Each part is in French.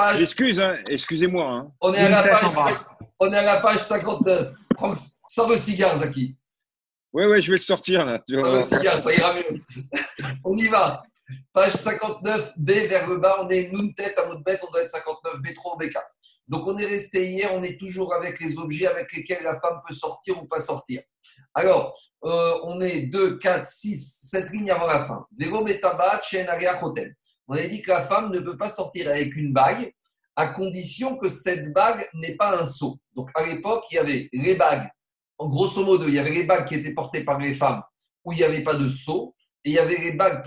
page. Excuse, hein, excusez-moi. Hein. On est, à la page tête en bas. on est à la page 59. Franck, sors le cigare, Zaki. Ouais, ouais, je vais le sortir là. tu Sors le cigare, ça ira mieux. on y va. Page 59, B vers le bas, on est une tête à notre bête, on doit être 59, B3 ou B4. Donc on est resté hier, on est toujours avec les objets avec lesquels la femme peut sortir ou pas sortir. Alors, euh, on est 2, 4, 6, 7 lignes avant la fin. Vélo betabat, chen chotem. On a dit que la femme ne peut pas sortir avec une bague à condition que cette bague n'ait pas un seau. Donc à l'époque, il y avait les bagues. En grosso modo, il y avait les bagues qui étaient portées par les femmes où il n'y avait pas de seau. Et il y avait les bagues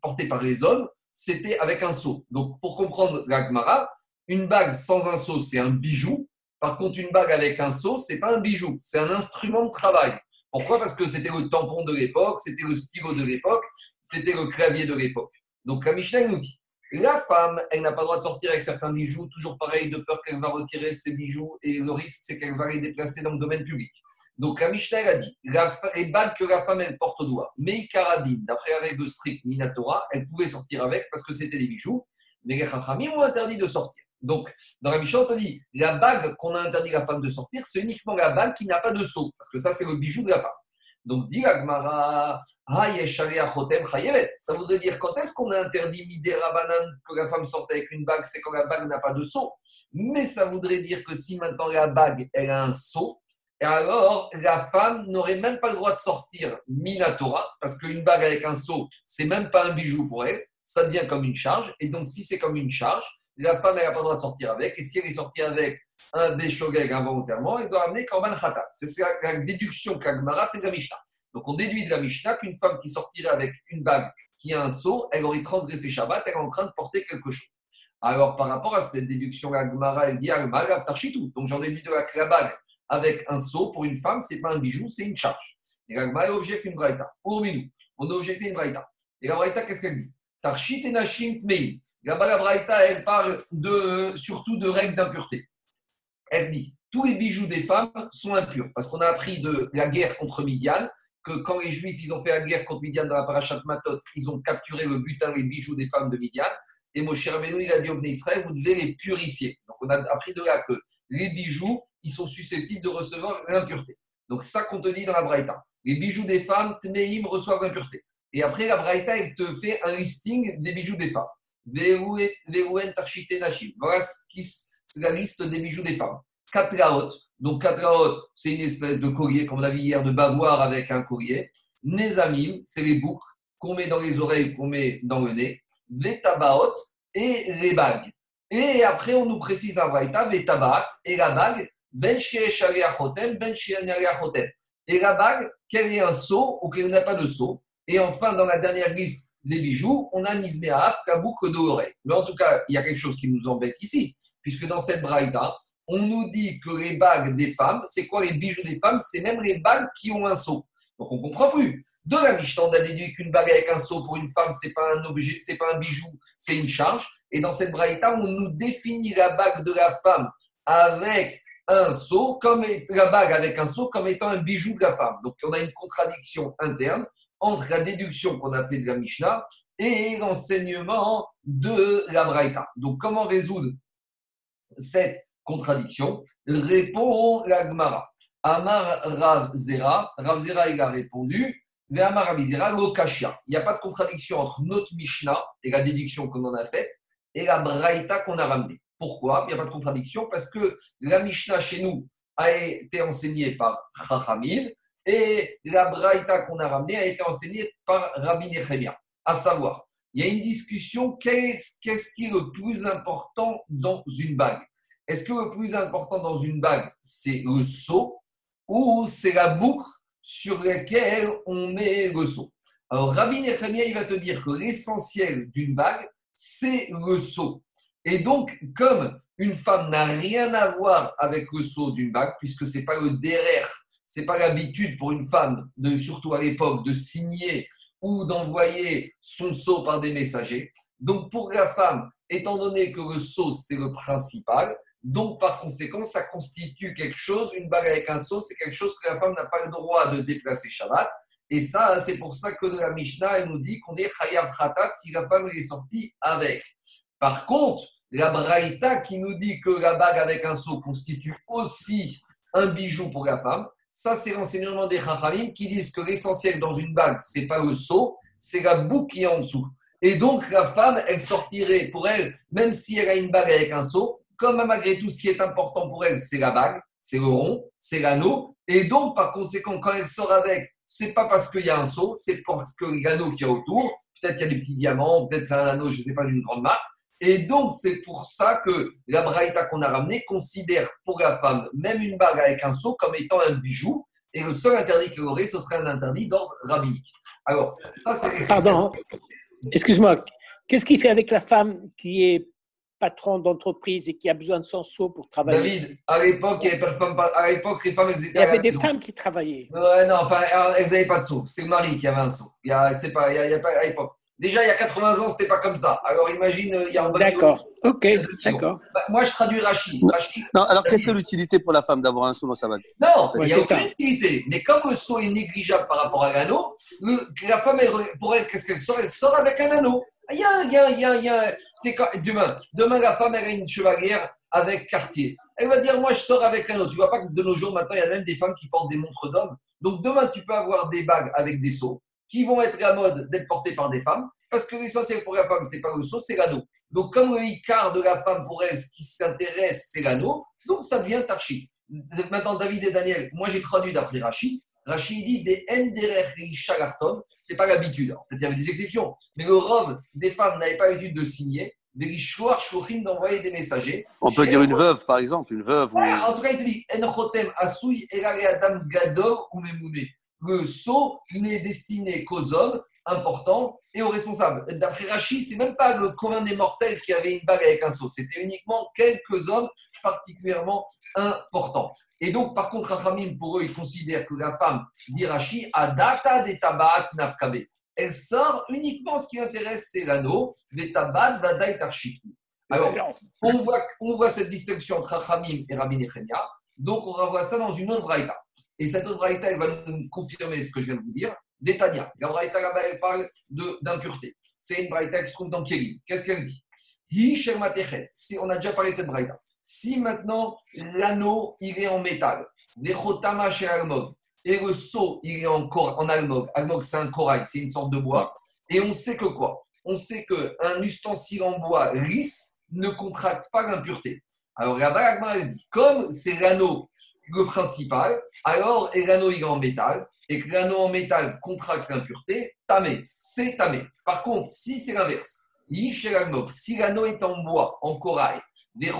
portées par- les hommes, c'était avec un seau. Donc pour comprendre la Gemara, une bague sans un seau, c'est un bijou. Par contre, une bague avec un seau, c'est pas un bijou, c'est un instrument de travail. Pourquoi? Parce que c'était le tampon de l'époque, c'était le stylo de l'époque, c'était le clavier de l'époque. Donc la nous dit, la femme, elle n'a pas le droit de sortir avec certains bijoux, toujours pareil, de peur qu'elle va retirer ses bijoux, et le risque, c'est qu'elle va les déplacer dans le domaine public. Donc la Mishnah a dit, les bagues que la femme, elle porte au doigt, mais Karadine, d'après la règle stricte Minatora, elle pouvait sortir avec parce que c'était des bijoux, mais les Chachamim ont interdit de sortir. Donc, dans la Mishnah, on te dit, la bague qu'on a interdit à la femme de sortir, c'est uniquement la bague qui n'a pas de seau, parce que ça, c'est le bijou de la femme. Donc, dit Agmara, ça voudrait dire quand est-ce qu'on a interdit Midera Banane que la femme sorte avec une bague, c'est quand la bague n'a pas de seau? Mais ça voudrait dire que si maintenant la bague, elle a un seau, et alors la femme n'aurait même pas le droit de sortir Minatora, parce qu'une bague avec un seau, c'est même pas un bijou pour elle, ça devient comme une charge. Et donc, si c'est comme une charge, la femme, n'a pas le droit de sortir avec. Et si elle est sortie avec un béchogeg involontairement, elle doit amener Korban Khatat. C'est la déduction qu'Agmara fait de la Mishnah. Donc, on déduit de la Mishnah qu'une femme qui sortirait avec une bague qui a un seau, elle aurait transgressé Shabbat, elle est en train de porter quelque chose. Alors, par rapport à cette déduction, Agmara, elle dit Agmara, Tarchitou. Donc, j'en déduis de la, bague avec un seau, pour une femme, c'est pas un bijou, c'est une charge. Et Agmara objecte une braïta. Pour Minou, on a objecté une braïta. Et la braïta, qu'est-ce qu'elle dit? Tarchit et Nashim Tmei. La braïta, elle parle de, surtout de règles d'impureté. Elle dit tous les bijoux des femmes sont impurs parce qu'on a appris de la guerre contre Midian que quand les Juifs ils ont fait la guerre contre Midian dans la parachat Matot, ils ont capturé le butin, les bijoux des femmes de Midian. Et Moshe Rabbeinu, il a dit au Israël, vous devez les purifier. Donc on a appris de là que les bijoux, ils sont susceptibles de recevoir l'impureté. Donc ça qu'on te dit dans la Braïta. Les bijoux des femmes, Tmeim, reçoivent l'impureté. Et après, la Braïta, elle te fait un listing des bijoux des femmes. Voilà ce qui- c'est la liste des bijoux des femmes. Katraot. Donc, Katraot, c'est une espèce de collier, comme on a vu hier, de bavoir avec un collier. Nezamim, c'est les boucles qu'on met dans les oreilles, qu'on met dans le nez. Vetabaot et les bagues. Et après, on nous précise la Braïta, Vetabat et la bague, Ben Ben. Et la bague, qu'elle ait un seau ou qu'elle n'a pas de seau. Et enfin, dans la dernière liste des bijoux, on a Nizmeaf, la boucle de l'oreille. Mais en tout cas, il y a quelque chose qui nous embête ici, puisque dans cette braïda, on nous dit que les bagues des femmes, c'est quoi les bijoux des femmes? C'est même les bagues qui ont un seau. Donc on ne comprend plus. De la Mishnah, on a déduit qu'une bague avec un seau pour une femme, c'est pas un objet, c'est pas un bijou, c'est une charge. Et dans cette braïta, on nous définit la bague de la femme avec un seau, comme la bague avec un seau, comme étant un bijou de la femme. Donc on a une contradiction interne entre la déduction qu'on a fait de la Mishnah et l'enseignement de la Braïta. Donc, comment résoudre cette contradiction Répond la Gemara. Amar Rav Zera, Rav Zera il a répondu, mais Amar Rav Zera, Lokashia. Il n'y a pas de contradiction entre notre Mishnah et la déduction qu'on en a faite et la Braïta qu'on a ramenée. Pourquoi? Il n'y a pas de contradiction parce que la Mishnah chez nous a été enseignée par Chachamim et la Braïta qu'on a ramenée a été enseignée par Rabbi Nechemia. À savoir, il y a une discussion qu'est-ce qui est le plus important dans une bague? Est-ce que le plus important dans une bague, c'est le seau ou c'est la boucle sur laquelle on met le seau? Alors, Rabbi Nechemia, il va te dire que l'essentiel d'une bague, c'est le seau. Et donc, comme une femme n'a rien à voir avec le seau d'une bague, puisque c'est pas le derrière c'est pas l'habitude pour une femme, de, surtout à l'époque, de signer ou d'envoyer son sceau par des messagers. Donc pour la femme, étant donné que le sceau c'est le principal, donc par conséquent ça constitue quelque chose, une bague avec un sceau, c'est quelque chose que la femme n'a pas le droit de déplacer Shabbat. Et ça, c'est pour ça que la Mishnah, elle nous dit qu'on est Chayav Khatat si la femme est sortie avec. Par contre, la braïta qui nous dit que la bague avec un seau constitue aussi un bijou pour la femme, ça c'est l'enseignement des Chachamim qui disent que l'essentiel dans une bague, c'est pas le seau, c'est la boucle qui est en dessous. Et donc la femme, elle sortirait pour elle, même si elle a une bague avec un seau, comme malgré tout ce qui est important pour elle, c'est la bague, c'est le rond, c'est l'anneau. Et donc par conséquent, quand elle sort avec, c'est pas parce qu'il y a un seau, c'est parce que l'anneau qui est autour, peut-être qu'il y a des petits diamants, peut-être c'est un anneau, je ne sais pas, d'une grande marque. Et donc, c'est pour ça que la braïta qu'on a ramenée considère pour la femme même une bague avec un seau comme étant un bijou. Et le seul interdit qu'elle aurait, ce serait un interdit d'ordre rabbinique. Alors, ça, c'est. Pardon, excuse-moi. Qu'est-ce qu'il fait avec la femme qui est patron d'entreprise et qui a besoin de son seau pour travailler? David, à l'époque, il y avait pas de femmes, à l'époque, les femmes, elles étaient Il y avait des femmes qui travaillaient. Ouais, non, enfin, elles n'avaient pas de seau. C'est le mari qui avait un seau. Il y a, c'est pas, il y a, il y a pas, à l'époque. Déjà, il y a 80 ans, c'était pas comme ça. Alors imagine, il y a un bon D'accord, ok, d'accord. Bah, moi, je traduis Rachid. Rachid Non, alors quelle serait l'utilité pour la femme d'avoir un seau dans sa bague non, Ouais, il n'y a aucune ça. utilité. Mais comme le seau est négligeable par rapport à l'anneau, le- la femme, elle, pour elle, qu'est-ce qu'elle sort? Elle sort avec un anneau. Il y a, il y a, il y a, il y a- c'est quand, demain, demain, la femme, elle a une chevalière avec quartier. Elle va dire, moi, je sors avec un anneau. Tu vois pas que de nos jours, maintenant, il y a même des femmes qui portent des montres d'hommes. Donc, demain, tu peux avoir des bagues avec des seaux qui vont être la mode d'être portées par des femmes. Parce que l'essentiel pour la femme, c'est pas le seau, c'est l'anneau. Donc, comme le Icar de la femme, pour elle, ce qui s'intéresse, c'est l'anneau, donc ça devient tarchi. Maintenant, David et Daniel, moi j'ai traduit d'après Rachid. Rachid dit des Shalartom, c'est pas l'habitude. Peut-être qu'il y avait des exceptions, mais le rove des femmes n'avait pas l'habitude de signer, des Rishloar Shlochim d'envoyer des messagers. On peut dire une veuve, par exemple, une veuve. Ou... En tout cas, il te dit En chotem asui adam gadol ou memouné. Le sceau n'est destiné qu'aux hommes importants et aux responsables. D'après Rachid, c'est même pas le commun des mortels qui avait une bague avec un sceau. C'était uniquement quelques hommes particulièrement importants. Et donc, par contre, Rachamim, pour eux, ils considèrent que la femme, dit Rachid, a data de tabaat nafkabe. Elle sort uniquement ce qui l'intéresse, c'est l'anneau, des tabat vadaï tarchik. Alors, on voit, on voit cette distinction entre Rachamim et Rabbi Nechemia. Donc, on renvoie ça dans une autre braïta. Et cette autre braïta, elle va nous confirmer ce que je viens de vous dire. Détania. La braïta là-bas, elle parle d'impureté. C'est une braïta qui se trouve dans Kélim. Qu'est-ce qu'elle dit? On a déjà parlé de cette braïta. Si maintenant l'anneau, il est en métal, les chotama chez Almog, et le seau, il est en, en almog. Almog, c'est un corail, c'est une sorte de bois. Et on sait que quoi? On sait qu'un ustensile en bois lisse ne contracte pas l'impureté. Alors là-bas, dit, comme c'est l'anneau le principal, alors et l'anneau il est en métal, et que l'anneau en métal contracte l'impureté, tamé, c'est tamé. Par contre, si c'est l'inverse, si l'anneau est en bois, en corail, des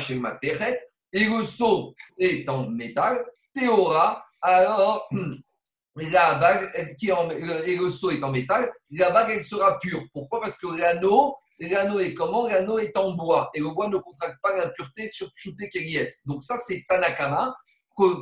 chez materet, et le seau est en métal, théora, alors la bague qui est en, et le seau est en métal, la bague elle sera pure. Pourquoi? Parce que l'anneau, l'anneau est comment? L'anneau est en bois et le bois ne contracte pas l'impureté sur Kerietz. Donc ça c'est Tanakama.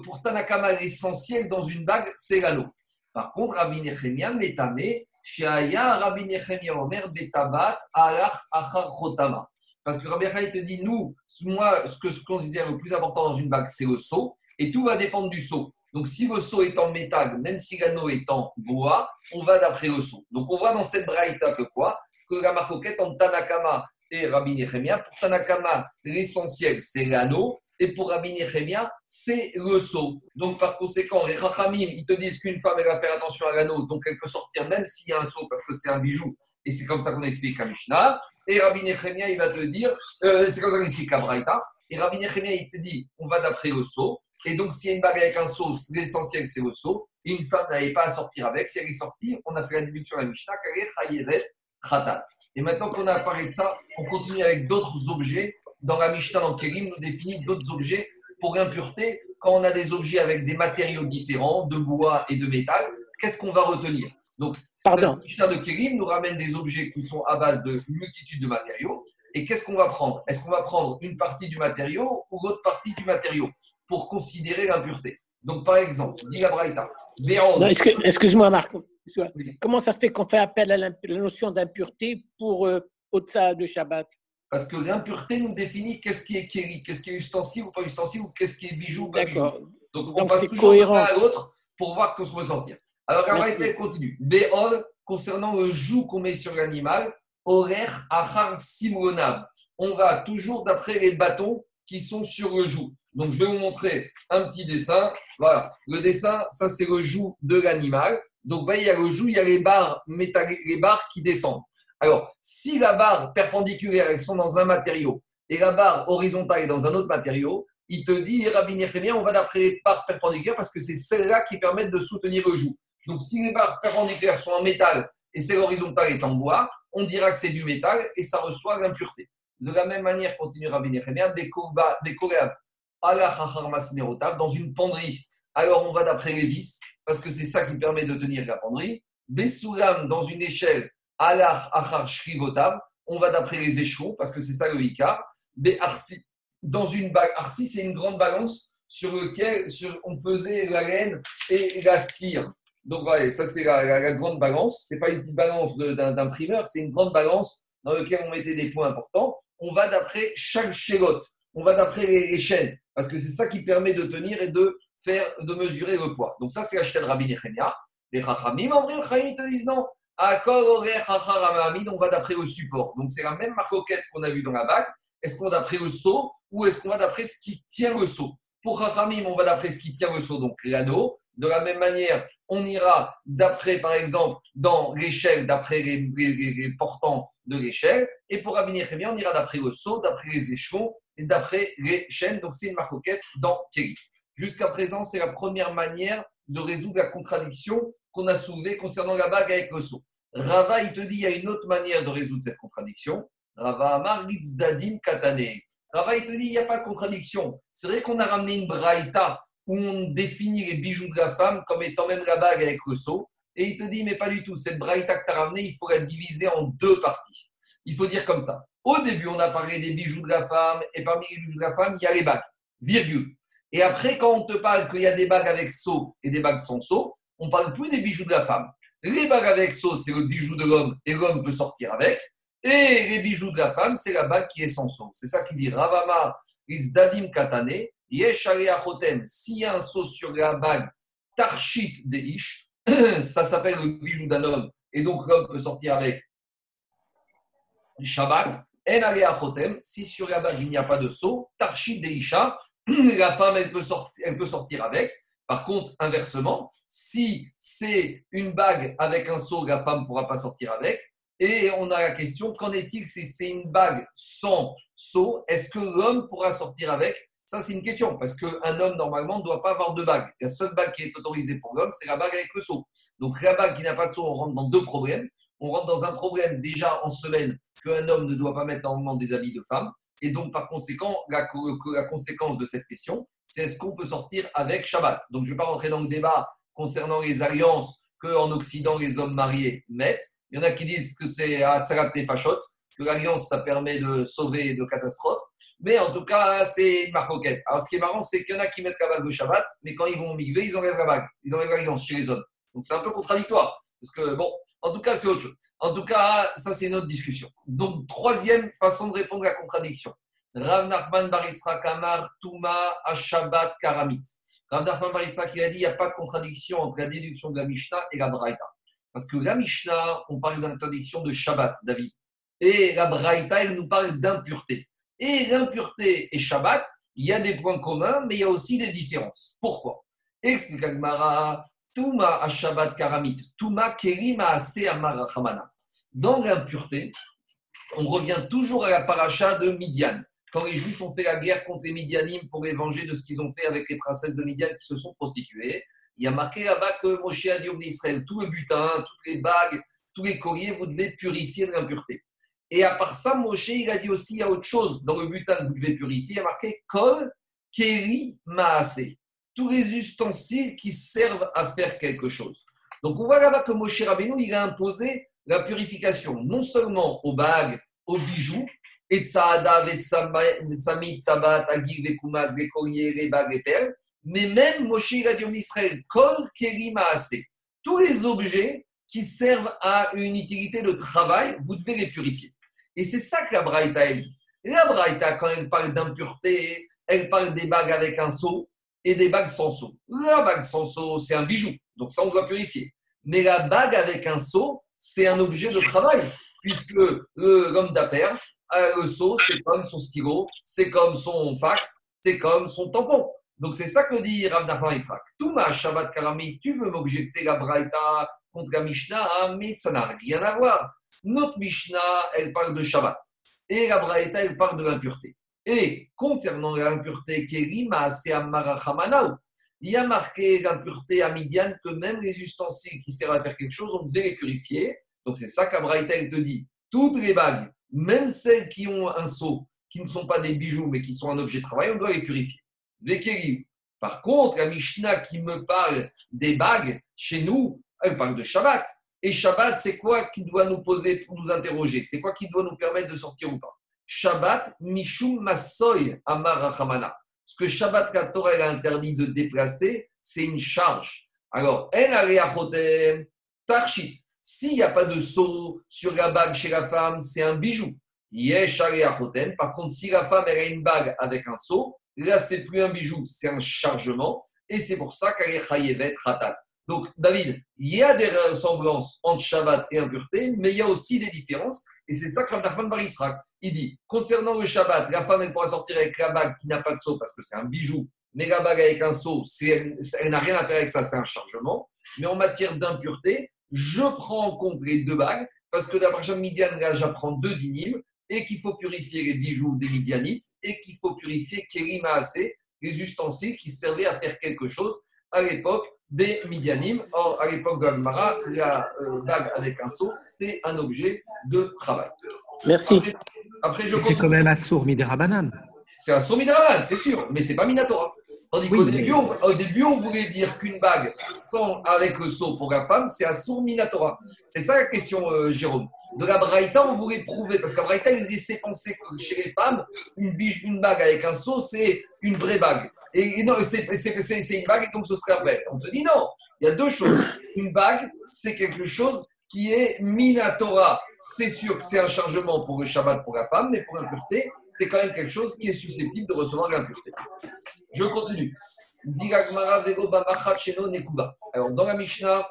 Pour Tanakama, l'essentiel dans une bague, c'est l'anneau. Par contre, Rabbi Nechemia, Metame, Shaya, Rabbi Nechemia, Omer, Betabat, Alach, Achar, Chotama. Parce que Rabbi Nechemia te dit, nous, moi, ce que je considère le plus important dans une bague, c'est le seau, et tout va dépendre du seau. Donc, si le seau est en métal, même si l'anneau est en bois, on va d'après le seau. Donc, on voit dans cette braïta que quoi? Que la marcoquette entre Tanakama et Rabbi Nechemia. Pour Tanakama, l'essentiel, c'est l'anneau. Et pour Rabbi Nechemia, c'est le seau. Donc, par conséquent, les Rachamim, ils te disent qu'une femme, elle va faire attention à l'anneau. Donc, elle peut sortir même s'il y a un seau parce que c'est un bijou. Et c'est comme ça qu'on explique la Mishnah. Et Rabbi Nechemia, il va te dire, euh, c'est comme ça qu'on explique la Braïta. Et Rabbi Nechemia, il te dit, on va d'après le seau. Et donc, s'il y a une bague avec un seau, l'essentiel, c'est le seau. Et une femme n'avait pas à sortir avec. Si elle est sortie, on a fait la déduction à Mishnah, qu'elle est. Et maintenant qu'on a parlé de ça, on continue avec d'autres objets. Dans la Mishnah, dans Kérim, nous définit d'autres objets pour impureté. Quand on a des objets avec des matériaux différents, de bois et de métal, qu'est-ce qu'on va retenir? Donc, Pardon. cette Mishnah de Kérim nous ramène des objets qui sont à base de multitude de matériaux. Et qu'est-ce qu'on va prendre? Est-ce qu'on va prendre une partie du matériau ou l'autre partie du matériau pour considérer l'impureté? Donc, par exemple, dit la Braïta, Excuse-moi, Marc. Oui. Comment ça se fait qu'on fait appel à la notion d'impureté pour euh, au-delà de Shabbat? Parce que l'impureté nous définit qu'est-ce qui est kéri, qu'est-ce qui est ustensile ou pas ustensile, ou qu'est-ce qui est bijou ou pas bijou. Donc, on passe toujours d'un cohérent. à l'autre pour voir qu'on se ressentir. Alors, elle continue. Béol, concernant le joug qu'on met sur l'animal, horaire achar simonav. on va toujours d'après les bâtons qui sont sur le joug. Donc, je vais vous montrer un petit dessin. Voilà, le dessin, ça c'est le joug de l'animal. Donc, vous voyez, il y a le joug, il y a les barres, métalliques, les barres qui descendent. Alors, si la barre perpendiculaire, elles sont dans un matériau et la barre horizontale est dans un autre matériau, il te dit, Rabbi Nechemia, on va d'après les barres perpendiculaires parce que c'est celles-là qui permettent de soutenir le joug. Donc, si les barres perpendiculaires sont en métal et celle horizontale est en bois, on dira que c'est du métal et ça reçoit l'impureté. De la même manière, continue Rabbi Nechemia, dans une penderie. Alors, on va d'après les vis parce que c'est ça qui permet de tenir la penderie. Besoulam, dans une échelle, alach achar shrivotav, on va d'après les échelons parce que c'est ça le ikar. Arsi, dans une arsi, c'est une grande balance sur laquelle sur, on faisait la laine et la cire. Donc voilà, ça c'est la, grande balance. C'est pas une petite balance d'imprimeur, c'est une grande balance dans laquelle on mettait des points importants. On va d'après chaque chélotte, on va d'après les, chaînes, parce que c'est ça qui permet de tenir et de faire, de mesurer le poids. Donc ça c'est la chaîne Rabbi Nechemia. Les Chachamim, en vrai, ils te disent non. On va d'après le support. Donc c'est la même marcoquette qu'on a vue dans la bague. Est-ce qu'on va d'après le seau ou est-ce qu'on va d'après ce qui tient le seau Pour Chachamim, on va d'après ce qui tient le seau, donc l'anneau. De la même manière, on ira d'après, par exemple, dans l'échelle, d'après les, portants de l'échelle. Et pour Rabbi bien, on ira d'après le seau, d'après les échelons et d'après les chaînes. Donc, c'est une marcoquette dans Kéli. Jusqu'à présent, c'est la première manière de résoudre la contradiction qu'on a soulevée concernant la bague avec le seau. Rava, il te dit, il y a une autre manière de résoudre cette contradiction. Rava Amar Katane. Rava, il te dit, il n'y a pas de contradiction. C'est vrai qu'on a ramené une braïta où on définit les bijoux de la femme comme étant même la bague avec le seau. Et il te dit, mais pas du tout. Cette braïta que tu as ramenée, il faut la diviser en deux parties. Il faut dire comme ça. Au début, on a parlé des bijoux de la femme, et parmi les bijoux de la femme, il y a les bagues, virgule. Et après, quand on te parle qu'il y a des bagues avec seau et des bagues sans seau, on parle plus des bijoux de la femme. Les bagues avec seau, c'est le bijou de l'homme et l'homme peut sortir avec. Et les bijoux de la femme, c'est la bague qui est sans seau. C'est ça qui dit Ravama Dadim Katane, Yesh Achotem. S'il y a un seau sur la bague, Tarshit Deish, ça s'appelle le bijou d'un homme. Et donc l'homme peut sortir avec Shabbat. En Achotem, si sur la bague il n'y a pas de seau, Tarshit Deisha, la femme elle peut, sortir, elle peut sortir avec. Par contre, inversement, si c'est une bague avec un seau, la femme ne pourra pas sortir avec. Et on a la question, qu'en est-il si c'est une bague sans seau Est-ce que l'homme pourra sortir avec? Ça, c'est une question, parce qu'un homme, normalement, ne doit pas avoir de bague. La seule bague qui est autorisée pour l'homme, c'est la bague avec le seau. Donc, la bague qui n'a pas de seau, on rentre dans deux problèmes. On rentre dans un problème déjà en semaine qu'un homme ne doit pas mettre normalement des habits de femme. Et donc, par conséquent, la, la conséquence de cette question, c'est est-ce qu'on peut sortir avec Shabbat Donc, je ne vais pas rentrer dans le débat concernant les alliances qu'en Occident, les hommes mariés mettent. Il y en a qui disent que c'est Atzarat Nefashot, que l'alliance, ça permet de sauver de catastrophes. Mais en tout cas, c'est une marcoquette. Alors, ce qui est marrant, c'est qu'il y en a qui mettent la bague de Shabbat, mais quand ils vont migrer, ils enlèvent la bague. Ils enlèvent l'alliance chez les hommes. Donc, c'est un peu contradictoire. Parce que, bon, en tout cas, c'est autre chose. En tout cas, ça, c'est une autre discussion. Donc, troisième façon de répondre à la contradiction. Rav Nachman Baritzra Kamar Touma Ashabat Karamit. Rav Nachman Baritzra qui a dit il n'y a pas de contradiction entre la déduction de la Mishnah et la Braïta. Parce que la Mishnah, on parle d'interdiction de Shabbat, David. Et la Braïta, elle nous parle d'impureté. Et l'impureté et Shabbat, il y a des points communs, mais il y a aussi des différences. Pourquoi? Explique Agmara, Touma Ashabat Karamit, Touma Kerima Ase Amarachamana. Dans l'impureté, on revient toujours à la paracha de Midian quand les Juifs ont fait la guerre contre les Midianim pour les venger de ce qu'ils ont fait avec les princesses de Midian qui se sont prostituées, il y a marqué là-bas que Moshe a dit au Israël tout le butin, toutes les bagues, tous les colliers, vous devez purifier de l'impureté. Et à part ça, Moshe, il a dit aussi il y a autre chose dans le butin que vous devez purifier. Il a marqué Kol Keri Maase. Tous les ustensiles qui servent à faire quelque chose. Donc on voit là-bas que Moshe Rabbeinu, il a imposé la purification non seulement aux bagues, aux bijoux, et Tsaada, Samit, Tabat, Agir, les Kumas, les colliers, les bagues, les perles, mais même Moshe il a dit en Israël, Tous les objets qui servent à une utilité de travail, vous devez les purifier. Et c'est ça que la Braïta dit. La Braïta, quand elle parle d'impureté, elle parle des bagues avec un seau et des bagues sans seau. La bague sans seau, c'est un bijou, donc ça on doit purifier. Mais la bague avec un seau, c'est un objet de travail, puisque l'homme d'affaires, le seau, c'est comme son stylo, c'est comme son fax, c'est comme son tampon. Donc c'est ça que dit Rav Nachman Israq. Touma Shabbat Karami, tu veux m'objecter la Braïta contre la Mishnah, hein, mais ça n'a rien à voir. Notre Mishnah, elle parle de Shabbat. Et la Braïta, elle parle de l'impureté. Et concernant l'impureté, Kerima, c'est. Il y a marqué l'impureté à Midian que même les ustensiles qui servent à faire quelque chose, on devait les purifier. Donc c'est ça qu'Abraïta, elle te dit. Toutes les bagues, même celles qui ont un seau, qui ne sont pas des bijoux, mais qui sont un objet de travail, on doit les purifier. Par contre, la Mishnah qui me parle des bagues, chez nous, elle parle de Shabbat. Et Shabbat, c'est quoi qui doit nous poser pour nous interroger? C'est quoi qui doit nous permettre de sortir ou pas? Shabbat, Mishum Masoy Amar Ce que Shabbat, la Torah a interdit de déplacer, c'est une charge. Alors, En Tarshit. S'il n'y a pas de seau sur la bague chez la femme, c'est un bijou. Par contre, si la femme elle a une bague avec un seau, Là, c'est plus un bijou, c'est un chargement. Et c'est pour ça qu'elle est chayevet ratat. Donc, David, il y a des ressemblances entre Shabbat et impureté, mais il y a aussi des différences. Et c'est ça que Rav Bar il dit concernant le Shabbat, la femme, elle pourra sortir avec la bague qui n'a pas de seau parce que c'est un bijou. Mais la bague avec un seau, elle n'a rien à faire avec ça, c'est un chargement. Mais en matière d'impureté, je prends en compte les deux bagues parce que d'après Midian, là, j'apprends deux dynimes et qu'il faut purifier les bijoux des Midianites et qu'il faut purifier Kerimaase, les ustensiles qui servaient à faire quelque chose à l'époque des Midianim. Or, à l'époque de la euh, bague avec un seau, c'est un objet de travail. Merci. Après, je c'est quand même un sourd Midirabanan. C'est un sourd Midirabanan, c'est sûr, mais c'est pas Minatora. Tandis qu'au début, au début, on voulait dire qu'une bague sans, avec le seau pour la femme, c'est un sourd Minatora. C'est ça la question, euh, Jérôme de la Braïta, on voulait prouver, parce qu'à Braïta, il laissait penser que chez les femmes, une, biche, une bague avec un seau, c'est une vraie bague. Et, non, c'est une bague, donc ce serait vrai. On te dit non, il y a deux choses. Une bague, c'est quelque chose qui est Minatora. C'est sûr que c'est un chargement pour le Shabbat pour la femme, mais pour l'impureté, c'est quand même quelque chose qui est susceptible de recevoir l'impureté. Je continue. Alors, dans la Mishnah,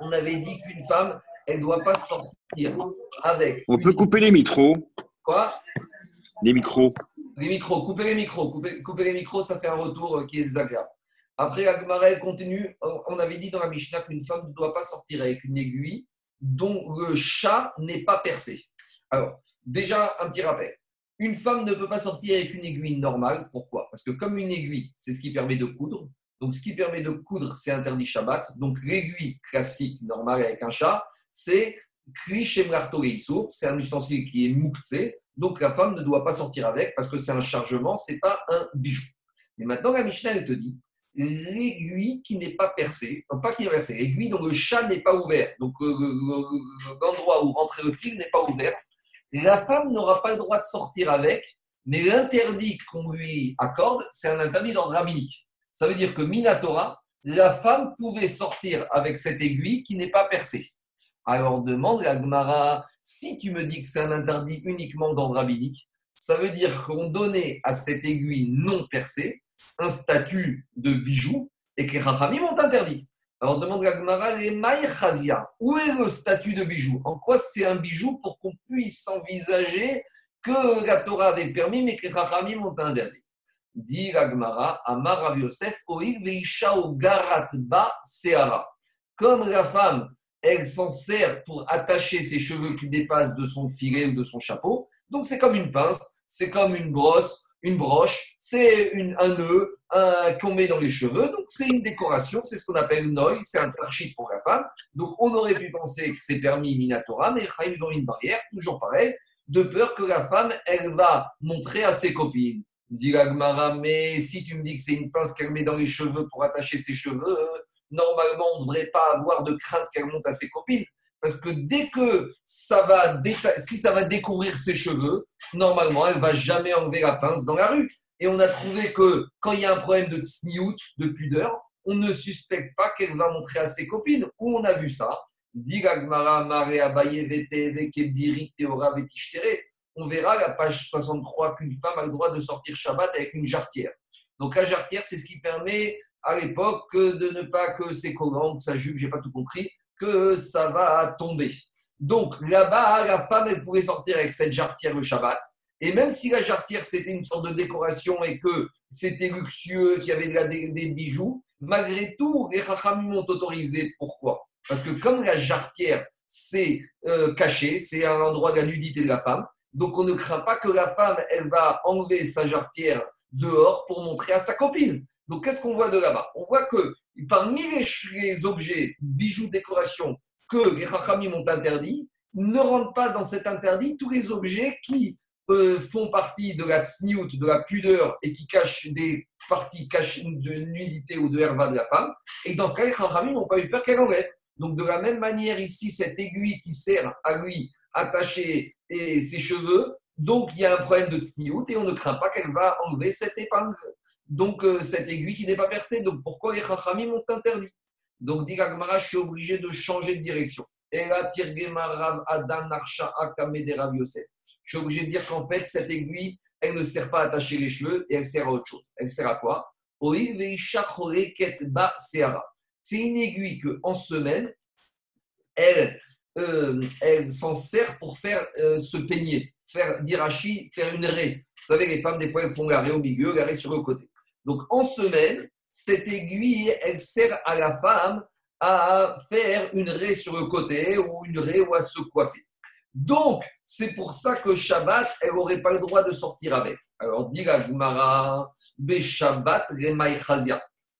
on avait dit qu'une femme, elle ne doit pas sortir avec. On peut couper les micros. Quoi? Les micros. Les micros, couper les micros. Couper, les micros, ça fait un retour euh, qui est désagréable. Après, Agmara continue. On avait dit dans la Mishnah qu'une femme ne doit pas sortir avec une aiguille dont le chat n'est pas percé. Alors, déjà, un petit rappel. Une femme ne peut pas sortir avec une aiguille normale. Pourquoi? Parce que comme une aiguille, c'est ce qui permet de coudre. Donc, ce qui permet de coudre, c'est interdit Shabbat. Donc, l'aiguille classique, normale avec un chat, c'est c'est un ustensile qui est mouktsé, donc la femme ne doit pas sortir avec parce que c'est un chargement, c'est pas un bijou. Mais maintenant, la Mishnah, elle te dit l'aiguille qui n'est pas percée, pas qui est percée, l'aiguille dont le chat n'est pas ouvert, donc euh, l'endroit où rentrer le fil n'est pas ouvert, la femme n'aura pas le droit de sortir avec, mais l'interdit qu'on lui accorde, c'est un interdit d'ordre rabbinique. Ça veut dire que Minatora, la femme pouvait sortir avec cette aiguille qui n'est pas percée. Alors demande à Gmara, si tu me dis que c'est un interdit uniquement d'ordre rabbinique, ça veut dire qu'on donnait à cette aiguille non percée un statut de bijou et que les Rachamim ont interdit. Alors demande Gmara, les où est le statut de bijou? En quoi c'est un bijou pour qu'on puisse envisager que la Torah avait permis mais que les Rachamim ont interdit? Dit Gmara, Amar Rav Yosef, Garat Ba Seara. Comme la femme elle s'en sert pour attacher ses cheveux qui dépassent de son filet ou de son chapeau. Donc c'est comme une pince, c'est comme une brosse, une broche, c'est un nœud qu'on met dans les cheveux. Donc c'est une décoration, c'est ce qu'on appelle une noy, c'est un tarchit pour la femme. Donc on aurait pu penser que c'est permis Minatora, mais ils ont une barrière, toujours pareil, de peur que la femme, elle va montrer à ses copines. Dit Gmara, mais si tu me dis que c'est une pince qu'elle met dans les cheveux pour attacher ses cheveux, normalement, on ne devrait pas avoir de crainte qu'elle monte à ses copines. Parce que dès que ça va, si ça va découvrir ses cheveux, normalement, elle va jamais enlever la pince dans la rue. Et on a trouvé que quand il y a un problème de tsniout, de pudeur, on ne suspecte pas qu'elle va montrer à ses copines. Où on a vu ça? On verra la page 63 qu'une femme a le droit de sortir Shabbat avec une jarretière. Donc la jarretière, c'est ce qui permet à l'époque de ne pas que ses collants, sa jupe, j'ai pas tout compris, que ça va tomber. Donc là-bas, la femme, elle pouvait sortir avec cette jarretière le Shabbat. Et même si la jarretière, c'était une sorte de décoration et que c'était luxueux, qu'il y avait des, bijoux, malgré tout, les Chachamim ont autorisé. Pourquoi? Parce que comme la jarretière, c'est euh, caché, c'est un endroit de la nudité de la femme, donc on ne craint pas que la femme, elle va enlever sa jarretière dehors pour montrer à sa copine. Donc qu'est-ce qu'on voit de là-bas? On voit que parmi les, objets, bijoux, décorations que les Chachamim ont interdits, ne rentrent pas dans cet interdit tous les objets qui euh, font partie de la tsniout, de la pudeur, et qui cachent des parties cachées de nudité ou de herva de la femme. Et dans ce cas, les Chachamim n'ont pas eu peur qu'elle enlève. Donc de la même manière ici, cette aiguille qui sert à lui attacher ses cheveux, donc il y a un problème de tsniout et on ne craint pas qu'elle va enlever cette épingle donc euh, cette aiguille qui n'est pas percée. Donc pourquoi les Chachamim ont interdit? Donc dit Gagmara, je suis obligé de changer de direction. Et. Je suis obligé de dire qu'en fait, cette aiguille, elle ne sert pas à attacher les cheveux et elle sert à autre chose. Elle sert à quoi? C'est une aiguille que en semaine, elle, euh, s'en sert pour faire euh, se peigner, faire d'irachi, faire une raie. Vous savez, les femmes, des fois, elles font raie au milieu, la raie sur le côté. Donc en semaine, cette aiguille, elle sert à la femme à faire une raie sur le côté ou une raie ou à se coiffer. Donc, c'est pour ça que Shabbat, elle n'aurait pas le droit de sortir avec. Alors, dit la Gumara, Shabbat,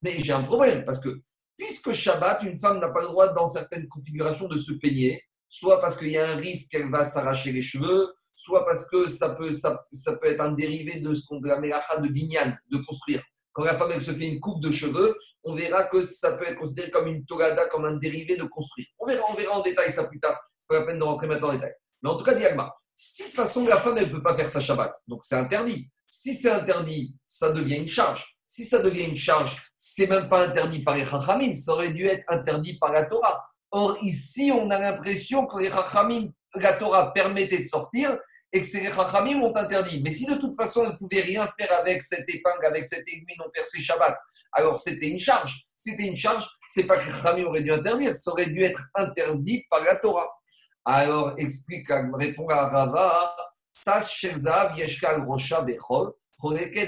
Mais j'ai un problème, parce que puisque Shabbat, une femme n'a pas le droit, dans certaines configurations, de se peigner, soit parce qu'il y a un risque qu'elle va s'arracher les cheveux, soit parce que ça peut, ça, peut être un dérivé de ce qu'on de la de binyan, de construire. Quand la femme elle se fait une coupe de cheveux, on verra que ça peut être considéré comme une togada, comme un dérivé de construire. On verra, on verra en détail ça plus tard. C'est pas la peine de rentrer maintenant en détail. Mais en tout cas, Diagma, si de toute façon la femme elle ne peut pas faire sa Shabbat, donc c'est interdit. Si c'est interdit, ça devient une charge. Si ça devient une charge, c'est même pas interdit par les Chachamim, ça aurait dû être interdit par la Torah. Or, ici, on a l'impression que les Chachamim, la Torah permettait de sortir, et que ces Chachamim ont interdit. Mais si de toute façon, elle ne pouvait rien faire avec cette épingle, avec cette aiguille non percée Shabbat, alors c'était une charge. C'était une charge, c'est pas que les Chachamim auraient dû interdire, ça aurait dû être interdit par la Torah. Alors, explique, répond à Rava, Tas Shelzav Yeshkal Rosha Bechol,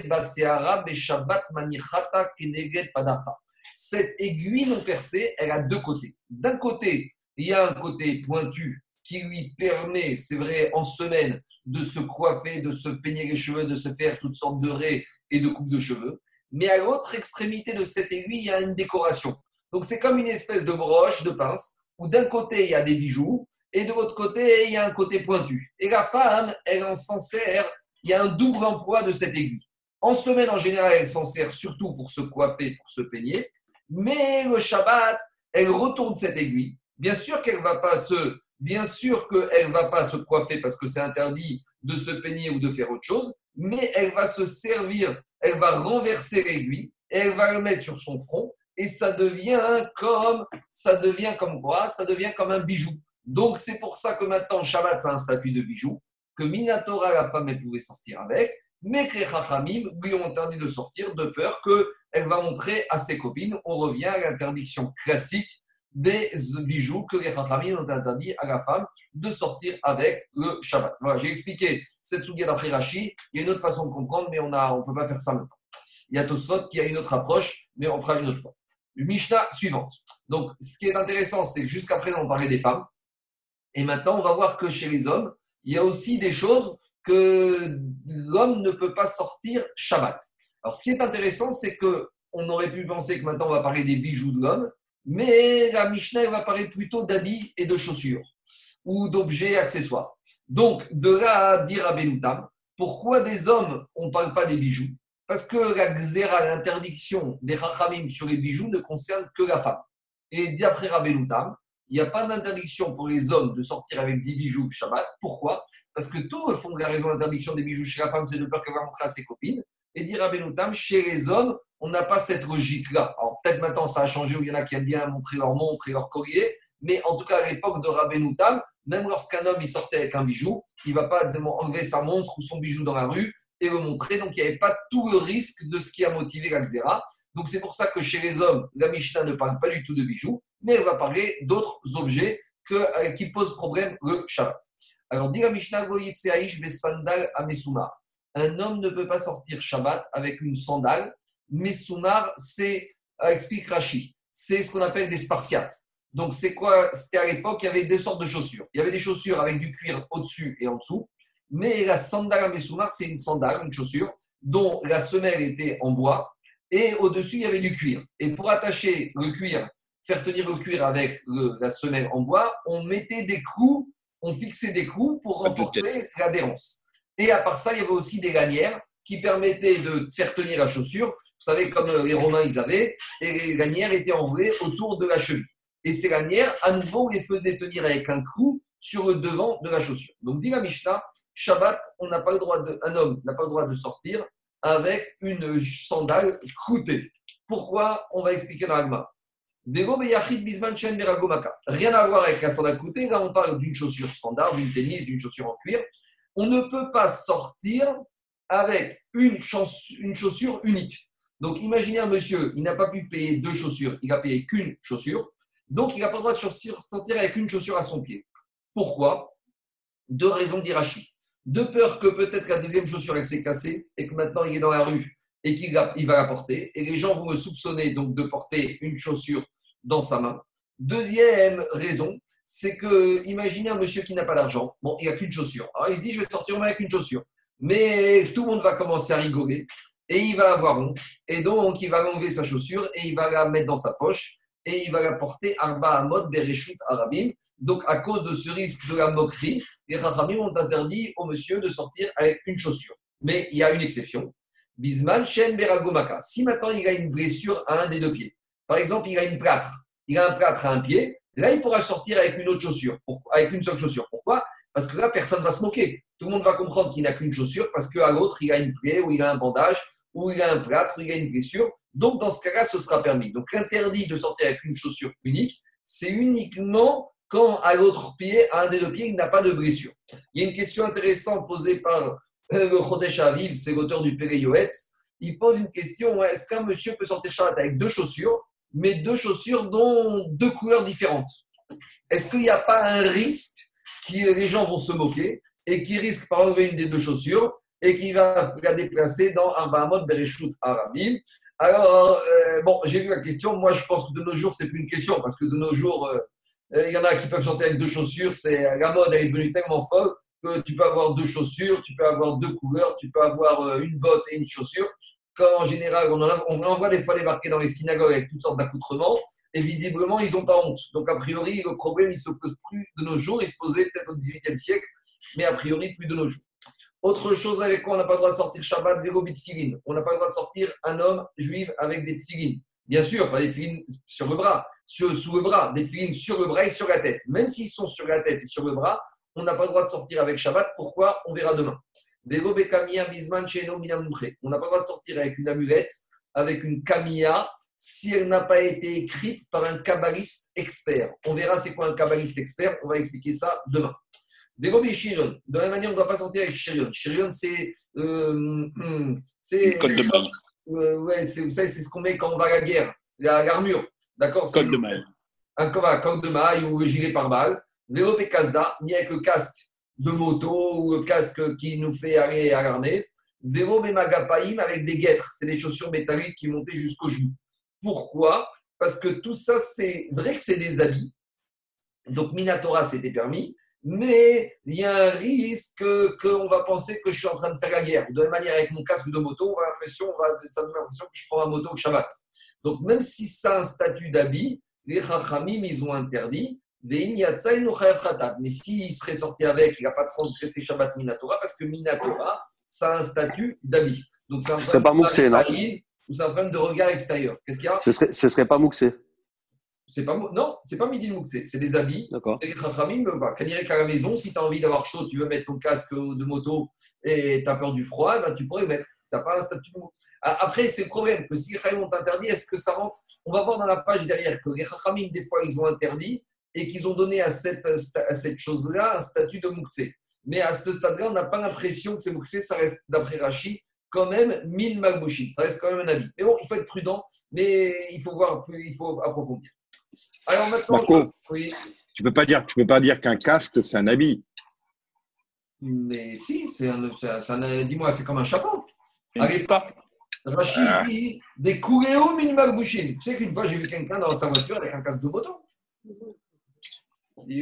Baseara Beshabbat Manichata Kineget Padacha. Cette aiguille non percée, elle a deux côtés. D'un côté, il y a un côté pointu qui lui permet, c'est vrai, en semaine, de se coiffer, de se peigner les cheveux, de se faire toutes sortes de raies et de coupes de cheveux. Mais à l'autre extrémité de cette aiguille, il y a une décoration. Donc c'est comme une espèce de broche, de pince, où d'un côté il y a des bijoux et de l'autre côté il y a un côté pointu. Et la femme, elle en s'en sert, il y a un double emploi de cette aiguille. En semaine, en général, elle s'en sert surtout pour se coiffer, pour se peigner. Mais le Shabbat, elle retourne cette aiguille. Bien sûr qu'elle ne va pas se Bien sûr qu'elle ne va pas se coiffer parce que c'est interdit de se peigner ou de faire autre chose, mais elle va se servir, elle va renverser l'aiguille et elle va le mettre sur son front et ça devient comme ça devient comme quoi Ça devient comme un bijou. Donc c'est pour ça que maintenant Shabbat c'est un statut de bijou que Minatora la femme elle pouvait sortir avec, mais que les lui ont interdit de sortir de peur qu'elle va montrer à ses copines. On revient à l'interdiction classique des bijoux que les Chachamim ont interdit à la femme de sortir avec le Shabbat. Voilà, j'ai expliqué cette souga d'après Rashi. Il y a une autre façon de comprendre, mais on ne on peut pas faire ça maintenant. Il y a Tosfot qui a une autre approche, mais on fera une autre fois. Mishnah suivante. Donc, ce qui est intéressant, c'est que jusqu'à présent, on parlait des femmes. Et maintenant, on va voir que chez les hommes, il y a aussi des choses que l'homme ne peut pas sortir Shabbat. Alors, ce qui est intéressant, c'est que on aurait pu penser que maintenant, on va parler des bijoux de l'homme, mais la Mishnah va parler plutôt d'habits et de chaussures ou d'objets accessoires. Donc, de là à dire à Benoutam, pourquoi des hommes, on ne parle pas des bijoux? Parce que la xéra, l'interdiction des rachamim sur les bijoux ne concerne que la femme. Et d'après Rabbenoutam, il n'y a pas d'interdiction pour les hommes de sortir avec des bijoux Shabbat. Pourquoi? Parce que tout le fond de la raison d'interdiction des bijoux chez la femme, c'est de peur qu'elle va montrer à ses copines. Et dire Rabbenoutam, chez les hommes, on n'a pas cette logique-là. Alors peut-être maintenant ça a changé où il y en a qui aiment bien montrer leur montre et leur collier, mais en tout cas à l'époque de Rabbeinu Tam, même lorsqu'un homme il sortait avec un bijou, il ne va pas enlever sa montre ou son bijou dans la rue et le montrer. Donc il n'y avait pas tout le risque de ce qui a motivé la Donc c'est pour ça que chez les hommes, la Mishnah ne parle pas du tout de bijoux, mais elle va parler d'autres objets euh, qui pose problème le Shabbat. Alors, dit la Mishnah, Un homme ne peut pas sortir Shabbat avec une sandale. Mesumar, c'est, euh, explique Rashi, c'est ce qu'on appelle des spartiates. Donc, c'est quoi C'était à l'époque, il y avait deux sortes de chaussures. Il y avait des chaussures avec du cuir au-dessus et en dessous. Mais la sandale à Mesumar, c'est une sandale, une chaussure, dont la semelle était en bois et au-dessus, il y avait du cuir. Et pour attacher le cuir, faire tenir le cuir avec la semelle en bois, on mettait des clous, on fixait des clous pour renforcer l'adhérence. Et à part ça, il y avait aussi des lanières qui permettaient de faire tenir la chaussure. Vous savez, comme euh, les Romains, ils avaient, et les lanières étaient enroulées autour de la cheville. Et ces lanières, à nouveau, les faisaient tenir avec un clou sur le devant de la chaussure. Donc, dit la Mishnah, Shabbat, on n'a pas le droit de, un homme n'a pas le droit de sortir avec une sandale croûtée. Pourquoi? On va expliquer dans l'agma. Rien à voir avec la sandale croûtée. Là, on parle d'une chaussure standard, d'une tennis, d'une chaussure en cuir. On ne peut pas sortir avec une chaussure unique. Donc, imaginez un monsieur, il n'a pas pu payer deux chaussures, il a payé qu'une chaussure. Donc, il n'a pas le droit de sortir avec une chaussure à son pied. Pourquoi? Deux raisons d'Irachi de peur que peut-être la deuxième chaussure elle s'est cassée et que maintenant il est dans la rue et qu'il va la porter. Et les gens vont me soupçonner donc de porter une chaussure dans sa main. Deuxième raison, c'est que imaginez un monsieur qui n'a pas d'argent. Bon, il n'a qu'une chaussure. Alors il se dit je vais sortir avec une chaussure. Mais tout le monde va commencer à rigoler et il va avoir honte. Et donc il va enlever sa chaussure et il va la mettre dans sa poche et il va la porter Arba Amod Bereshut Arabim. Donc, à cause de ce risque de la moquerie, les Rachamim ont interdit au monsieur de sortir avec une chaussure. Mais il y a une exception. Bisman Shen Beragomaka. Si maintenant il a une blessure à un des deux pieds, par exemple, il a une plâtre, il a un plâtre à un pied, là, il pourra sortir avec une autre chaussure, avec une seule chaussure. Pourquoi? Parce que là, personne ne va se moquer. Tout le monde va comprendre qu'il n'a qu'une chaussure parce qu'à l'autre, il a une plaie ou il a un bandage ou il a un plâtre ou il a une blessure. Donc, dans ce cas-là, ce sera permis. Donc, l'interdit de sortir avec une chaussure unique, c'est uniquement quand à l'autre pied, à un des deux pieds, il n'a pas de blessure. Il y a une question intéressante posée par euh, le Chodesh c'est l'auteur du Péré Yoetz. Il pose une question est-ce qu'un monsieur peut sortir avec deux chaussures, mais deux chaussures dont deux couleurs différentes? Est-ce qu'il n'y a pas un risque que les gens vont se moquer et qui risque par enlever une des deux chaussures et qui va la déplacer dans un Bahamot Bereshut Arabim alors, euh, bon, j'ai vu la question. Moi, je pense que de nos jours, c'est plus une question parce que de nos jours, euh, euh, il y en a qui peuvent chanter avec deux chaussures. C'est la mode est devenue tellement folle que tu peux avoir deux chaussures, tu peux avoir deux couleurs, tu peux avoir une botte et une chaussure. Comme en général, on, en on envoie des fois débarquer dans les synagogues avec toutes sortes d'accoutrements et visiblement, ils n'ont pas honte. Donc, a priori, le problème, il se pose plus de nos jours. Il se posait peut-être au XVIIIe siècle, mais a priori, plus de nos jours. Autre chose avec quoi on n'a pas le droit de sortir Shabbat, vélo, tfilin. On n'a pas le droit de sortir un homme juif avec des tfilin. Bien sûr, pas des tfilin sur le bras, sous le bras, des tfilin sur le bras et sur la tête. Même s'ils sont sur la tête et sur le bras, on n'a pas le droit de sortir avec Shabbat. Pourquoi? On verra demain. On n'a pas le droit de sortir avec une amulette, avec une kamia, si elle n'a pas été écrite par un kabbaliste expert. On verra c'est quoi un kabbaliste expert, on va expliquer ça demain. Dégobi Shirion. De la même manière, on ne doit pas sortir avec Shirion. Shirion, c'est. Euh, hmm, c'est code de maille. Euh, ouais, vous savez, c'est ce qu'on met quand on va à la guerre, l'armure. D'accord Code de maille. Un code de maille ou gilet pare-balles. Vélo Kasda, ni avec le casque de moto ou le casque qui nous fait aller à l'armée. Vélo Magapaim avec des guêtres. C'est des chaussures métalliques qui montaient jusqu'au genou. Pourquoi? Parce que tout ça, c'est vrai que c'est des habits. Donc, Minatora, c'était permis mais il y a un risque qu'on va penser que je suis en train de faire la guerre. De la même manière, avec mon casque de moto, on va l'impression, ça donne l'impression que je prends ma moto au Shabbat. Donc, même si c'est un statut d'habit, les Chachamim, ils ont interdit. Mais s'il serait sorti avec, il n'a pas transgressé Shabbat Minatora, parce que Minatora, ça a un statut d'habit. Donc, c'est pas Mouxé, non? Ou c'est un problème de regard extérieur. Qu'est-ce qu'il y a? Ce serait, ce serait pas Mouxé c'est pas, non, c'est pas midi c'est des habits. D'accord. Bah, quand qu'à la maison, si tu as envie d'avoir chaud, tu veux mettre ton casque de moto et tu as peur du froid, bah, tu pourrais le mettre. Ça n'a pas un statut de Après, c'est le problème que si les Chachamim ont interdit, est-ce que ça rentre? On va voir dans la page derrière que les Chachamim, des fois, ils ont interdit et qu'ils ont donné à cette, à cette chose-là un statut de Mouktsé. Mais à ce stade-là, on n'a pas l'impression que c'est Mouktsé, ça reste, d'après Rachid, quand même mille Magbouchit. Ça reste quand même un avis. Mais bon, il faut être prudent, mais il faut voir, il faut approfondir. Alors maintenant, Marco, oui. Tu peux pas dire, tu peux pas dire qu'un casque, c'est un habit. Mais si, c'est un, un- dis-moi, c'est comme un chapeau. Sais pas. Rachid Ah. dit des kuréo minimal bouchines. Tu sais qu'une fois, j'ai vu quelqu'un dans sa voiture avec un casque de moto.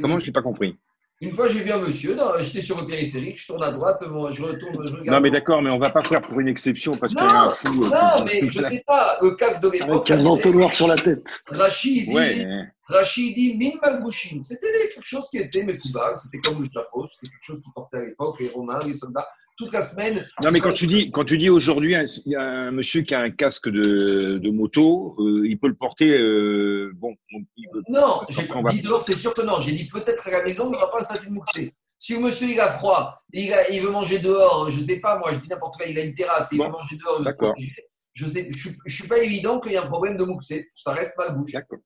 Comment Je n'ai pas compris. Une fois, j'ai vu un monsieur, j'étais sur le périphérique, je tourne à droite, moi, je retourne, je regarde. Non, mais d'accord, mais on va pas faire pour une exception parce qu'il y a Non, un fou. euh, Non, qui- mais je sais pas, le casque de l'époque. Avec un entonnoir sur la tête. Rachid dit, Ouais, mais- Rachid dit min malbouchine. C'était quelque chose qui était Mekouba, c'était comme le chapeau, c'était quelque chose qu'ils portaient à l'époque, les Romains, les soldats, toute la semaine. Non, mais quand tu dis, quand tu dis aujourd'hui, il y a un monsieur qui a un casque de, de moto, euh, il peut le porter. euh, bon, il peut- Non, j'ai pas va- dit dehors, c'est sûr que non. J'ai dit peut-être à la maison, il n'y aura pas un statut de mouxé. Si le monsieur il a froid, il, a- il veut manger dehors, je sais pas, moi je dis n'importe quoi, il a une terrasse, il Bon, veut manger dehors, d'accord. Je sais, je, suis- je suis pas évident qu'il y a un problème de mouxé. Ça reste mal bouche. D'accord.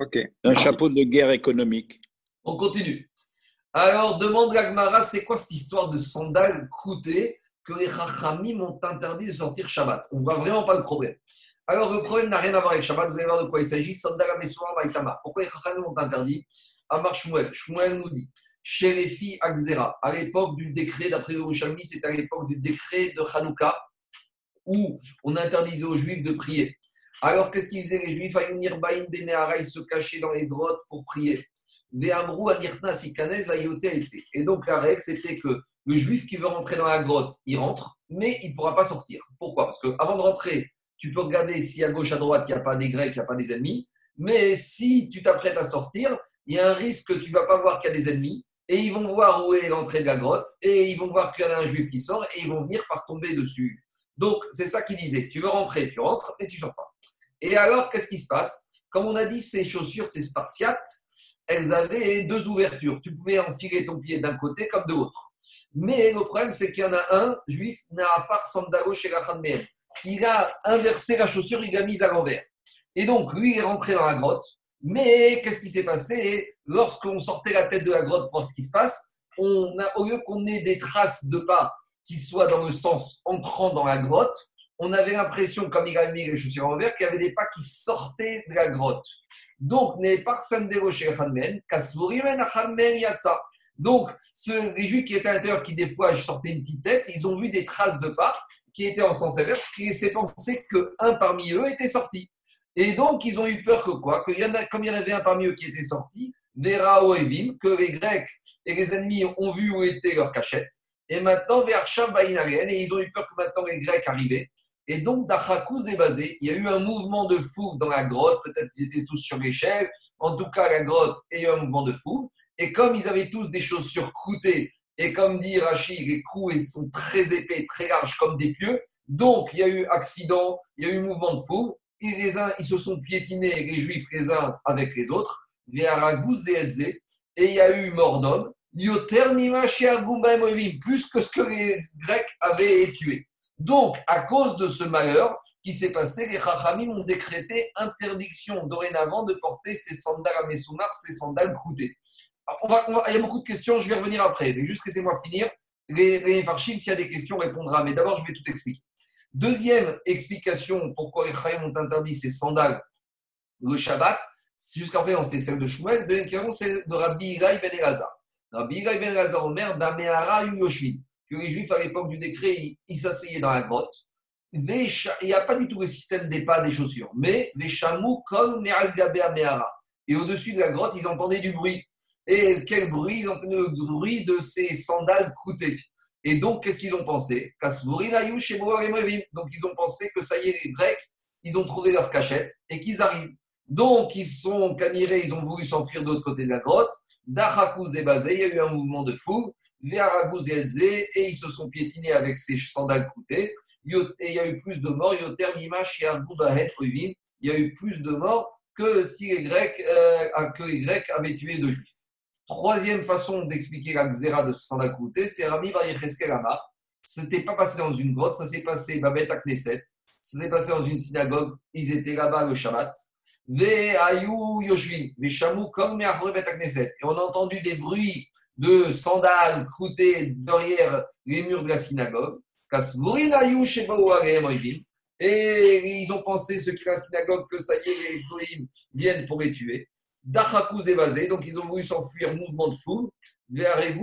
Ok. Un chapeau de guerre économique. On continue. Alors, demande Gagmara, c'est quoi cette histoire de sandales croûtées que les Chachamim ont interdit de sortir Shabbat? On ne voit vraiment pas le problème. Alors, le problème n'a rien à voir avec Shabbat, vous allez voir de quoi il s'agit. Sandal Amesoar Maïtama. Pourquoi les Chachamim ont interdit? Amar Shmuel. Shmuel nous dit chez les filles Akzera, à l'époque du décret, d'après Yerushalmi, c'est à l'époque du décret de Hanouka, où on interdisait aux Juifs de prier. Alors, qu'est-ce qu'ils faisaient les Juifs? Ayunir Baïn Benehara, ils se cachaient dans les grottes pour prier. Et donc, la règle, c'était que le juif qui veut rentrer dans la grotte, il rentre, mais il ne pourra pas sortir. Pourquoi? Parce qu'avant de rentrer, tu peux regarder si à gauche, à droite, il n'y a pas des Grecs, il n'y a pas des ennemis. Mais si tu t'apprêtes à sortir, il y a un risque que tu ne vas pas voir qu'il y a des ennemis. Et ils vont voir où est l'entrée de la grotte. Et ils vont voir qu'il y en a un juif qui sort. Et ils vont venir par tomber dessus. Donc, c'est ça qu'il disait. Tu veux rentrer, tu rentres et tu ne sors pas. Et alors, qu'est-ce qui se passe? Comme on a dit, ces chaussures, ces spartiates, elles avaient deux ouvertures. Tu pouvais enfiler ton pied d'un côté comme de l'autre. Mais le problème, c'est qu'il y en a un, juif, Naafar Sandago chez Il a inversé la chaussure, il l'a mise à l'envers. Et donc, lui, il est rentré dans la grotte. Mais qu'est-ce qui s'est passé? Lorsqu'on sortait la tête de la grotte pour voir ce qui se passe, on a, au lieu qu'on ait des traces de pas qui soient dans le sens entrant dans la grotte, on avait l'impression, comme il a mis les chaussures à l'envers, qu'il y avait des pas qui sortaient de la grotte. Donc. Donc, ce, les juifs qui étaient à l'intérieur, qui des fois sortaient une petite tête, ils ont vu des traces de pas qui étaient en sens inverse, qui laissait penser qu'un parmi eux était sorti. Et donc, ils ont eu peur que quoi? Que Comme il y en avait un parmi eux qui était sorti, Vera Oevim, que les Grecs et les ennemis ont vu où était leur cachette. Et maintenant, Versham et ils ont eu peur que maintenant les Grecs arrivaient. Et donc, Dachakouz est basé. Il y a eu un mouvement de foule dans la grotte. Peut-être qu'ils étaient tous sur l'échelle. En tout cas, la grotte a eu un mouvement de foule. Et comme ils avaient tous des chaussures croûtées, et comme dit Rachid, les coups sont très épais, très larges, comme des pieux. Donc, il y a eu accident, il y a eu mouvement de foule. Et les uns, ils se sont piétinés, les juifs, les uns avec les autres. Et il y a eu mort d'homme. Plus que ce que les Grecs avaient tué. Donc, à cause de ce malheur qui s'est passé, les Chachamim ont décrété interdiction dorénavant de porter ces sandales à Messoumar, ces sandales croûtées. On va, on il y a beaucoup de questions, je vais revenir après, mais juste laissez-moi finir. Les, les s'il y a des questions, on répondra. Mais d'abord, je vais tout expliquer. Deuxième explication pourquoi les Chachamim ont interdit ces sandales le Shabbat, c'est jusqu'à présent, c'était celle de Shmuel. Deuxième question, c'est de Rabbi Ilaï Ben Elazar. Rabbi Ilaï Ben Elazar, Omer, Bamehara Yoshvin que les Juifs, à l'époque du décret, ils s'asseyaient dans la grotte. Il n'y a pas du tout le système des pas des chaussures, mais Veshamou comme. Et au-dessus de la grotte, ils entendaient du bruit. Et quel bruit? Ils entendaient le bruit de ces sandales croûtées. Et donc, qu'est-ce qu'ils ont pensé? Donc, ils ont pensé que ça y est, les Grecs, ils ont trouvé leur cachette et qu'ils arrivent. Donc, ils sont canirés, ils ont voulu s'enfuir de l'autre côté de la grotte. Dachakouz et Bazé, il y a eu un mouvement de foule. Véaragouz et ils se sont piétinés avec ces sandales croûtées. Yot- Et il y a eu plus de morts. Il y a eu plus de morts que si les Grecs, euh, que les Grecs avaient tué de Juifs. Troisième façon d'expliquer la xéra de sandales croûtées, c'est Rami Bar Yecheskel Amar. Ce n'était pas passé dans une grotte, ça s'est passé Babet à Knesset. Ça s'est passé dans une synagogue. Ils étaient là-bas le Shabbat. Et on a entendu des bruits de sandales croûtées derrière les murs de la synagogue. Et ils ont pensé, ceux qui à la synagogue, que ça y est, les viennent pour les tuer. Dachakouz évasé, donc ils ont voulu s'enfuir, mouvement de foule. Il y a eu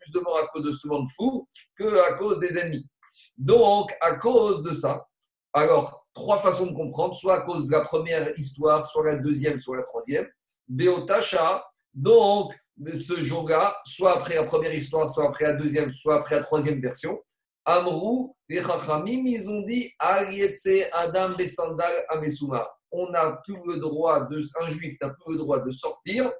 plus de morts à cause de ce mouvement de foule qu'à cause des ennemis. Donc, à cause de ça, alors, trois façons de comprendre, soit à cause de la première histoire, soit la deuxième, soit la troisième. Beotacha, donc, ce jour-là, soit après la première histoire, soit après la deuxième, soit après la troisième version. Amrou, les Chachamim, ils ont dit Adam Besandal Amesuma. On n'a plus le droit, de, un juif n'a plus le droit de sortir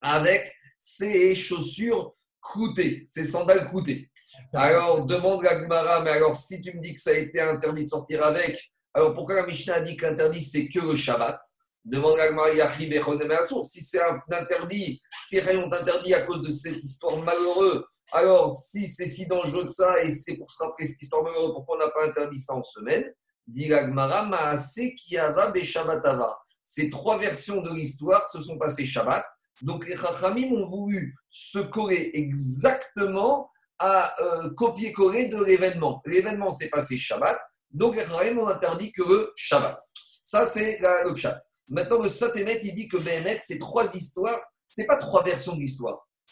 avec ses chaussures croûtées, ses sandales croûtées. Alors, demande la Gemara, mais alors si tu me dis que ça a été interdit de sortir avec, alors pourquoi la Mishnah a dit qu'interdit c'est que le Shabbat? Demande la Gemara, si c'est interdit, si rien ont interdit à cause de cette histoire malheureuse, alors si c'est si dangereux que ça et c'est pour se rappeler cette histoire malheureuse, pourquoi on n'a pas interdit ça en semaine? Dit la Gemara, Maase Beshabbatava. Ces trois versions de l'histoire se sont passées Shabbat. Donc les Chachamim ont voulu se coller exactement à euh, copier-coller de l'événement. L'événement s'est passé Shabbat, donc les Chachamim ont interdit que le Shabbat. Ça, c'est le chat. Maintenant, le Sfatemet, il dit que Behemet, c'est trois histoires, c'est pas trois versions de.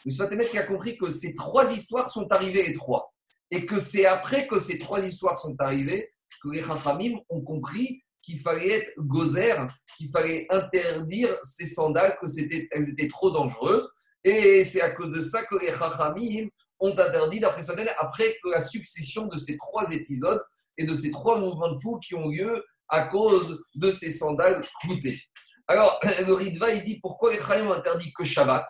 Le Sfatemet a compris que ces trois histoires sont arrivées les trois. Et que c'est après que ces trois histoires sont arrivées que les Chachamim ont compris qu'il fallait être gozer, qu'il fallait interdire ces sandales, que c'était, elles étaient trop dangereuses. Et c'est à cause de ça que les Chachamim ont interdit, d'après après que la succession de ces trois épisodes et de ces trois mouvements de fou qui ont lieu à cause de ces sandales cloutées. Alors, le Ritva, il dit pourquoi les interdit que Shabbat?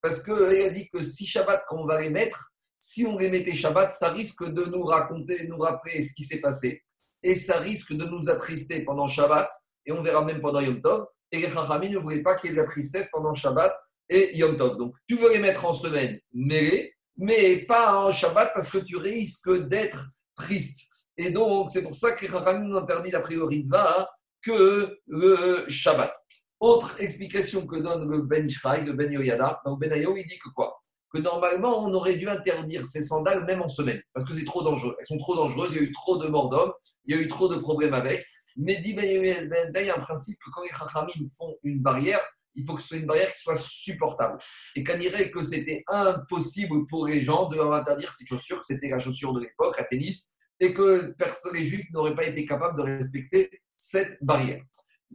Parce qu'il a dit que si Shabbat, quand on va les mettre, si on les mettait Shabbat, ça risque de nous raconter, nous rappeler ce qui s'est passé et ça risque de nous attrister pendant Shabbat, et on verra même pendant Yom Tov. Et les Chachamim ne voulaient pas qu'il y ait de la tristesse pendant Shabbat et Yom Tov. Donc, tu veux les mettre en semaine, mais mais pas en Shabbat parce que tu risques d'être triste. Et donc, c'est pour ça que les ont interdit la priori de va que le Shabbat. Autre explication que donne le Ben Ishraï, le Ben Yoyada, donc Ben Ayo, il dit que quoi? Que normalement, on aurait dû interdire ces sandales même en semaine, parce que c'est trop dangereux. Elles sont trop dangereuses, il y a eu trop de morts d'hommes, il y a eu trop de problèmes avec. Mais dit Ben il y a un principe que quand les Chachamim font une barrière, il faut que ce soit une barrière qui soit supportable. Et qu'on dirait que c'était impossible pour les gens de leur interdire ces chaussures, c'était la chaussure de l'époque, à tennis, et que les juifs n'auraient pas été capables de respecter cette barrière.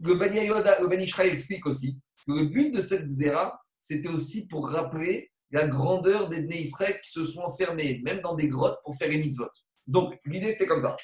Le Ben, le ben explique aussi que le but de cette zéra, c'était aussi pour rappeler la grandeur des Bnei Israël qui se sont enfermés, même dans des grottes, pour faire les mitzvot. Donc, l'idée, c'était comme ça.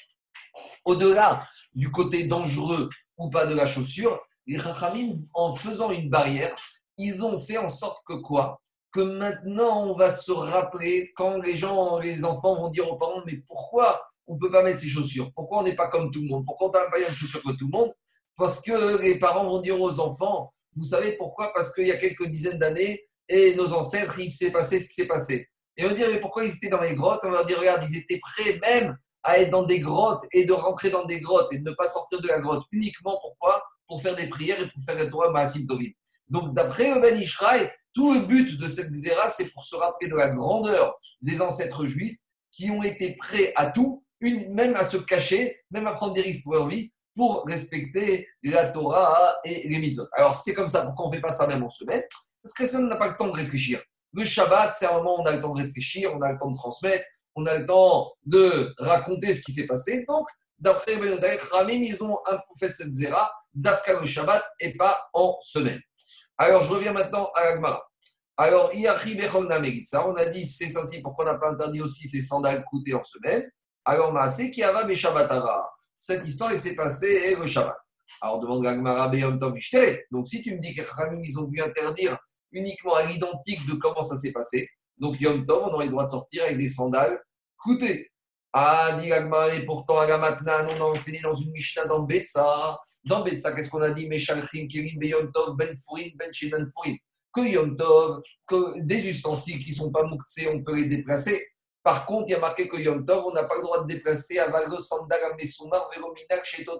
Au-delà du côté dangereux ou pas de la chaussure, les Chachamim, en faisant une barrière, ils ont fait en sorte que quoi? Que maintenant, on va se rappeler, quand les gens, les enfants vont dire aux parents, mais pourquoi on ne peut pas mettre ses chaussures. Pourquoi on n'est pas comme tout le monde? Pourquoi on n'a pas de chaussures comme tout le monde? Parce que les parents vont dire aux enfants, vous savez pourquoi? Parce qu'il y a quelques dizaines d'années, et nos ancêtres, il s'est passé ce qui s'est passé. Et on va dire, mais pourquoi ils étaient dans les grottes? On va dire, regarde, ils étaient prêts même à être dans des grottes et de rentrer dans des grottes et de ne pas sortir de la grotte. Uniquement pourquoi? Pour faire des prières et pour faire le Torah Maasim Tovim. Donc, d'après Ben Ishraï, tout le but de cette xéra, c'est pour se rappeler de la grandeur des ancêtres juifs qui ont été prêts à tout, même à se cacher, même à prendre des risques pour leur vie, pour respecter la Torah et les mitzvot. Alors, c'est comme ça, pourquoi on ne fait pas ça même en semaine? Parce que la semaine, on n'a pas le temps de réfléchir. Le Shabbat, c'est un moment où on a le temps de réfléchir, on a le temps de transmettre, on a le temps de raconter ce qui s'est passé. Donc, d'après Ben Ramim, ils ont un prophète cette zéra, d'Afka le Shabbat et pas en semaine. Alors, je reviens maintenant à l'Agmara. Alors, on a dit, c'est ainsi, pourquoi on n'a pas interdit aussi ces sandales coûtées en semaine? Alors, Maasé qui avait Shabbatara. Cette histoire, elle s'est passée le Shabbat. Alors, demande l'Agmara Beyom Donc, si tu me dis que Ramim, ils ont voulu interdire uniquement à l'identique de comment ça s'est passé, donc Yom Tov, on aurait le droit de sortir avec des sandales Écoutez, ah, dit et pourtant, à maintenant, on a enseigné dans une Mishnah dans Betsa. Dans Betsa, qu'est-ce qu'on a dit? Meshalchim, Kirim, Yom Tov, Ben Ben. Que Yom Tov, que des ustensiles qui ne sont pas mouktsés, on peut les déplacer. Par contre, il y a marqué que Yom Tov, on n'a pas le droit de déplacer Avago Sandal Amesumar Velominak Shetot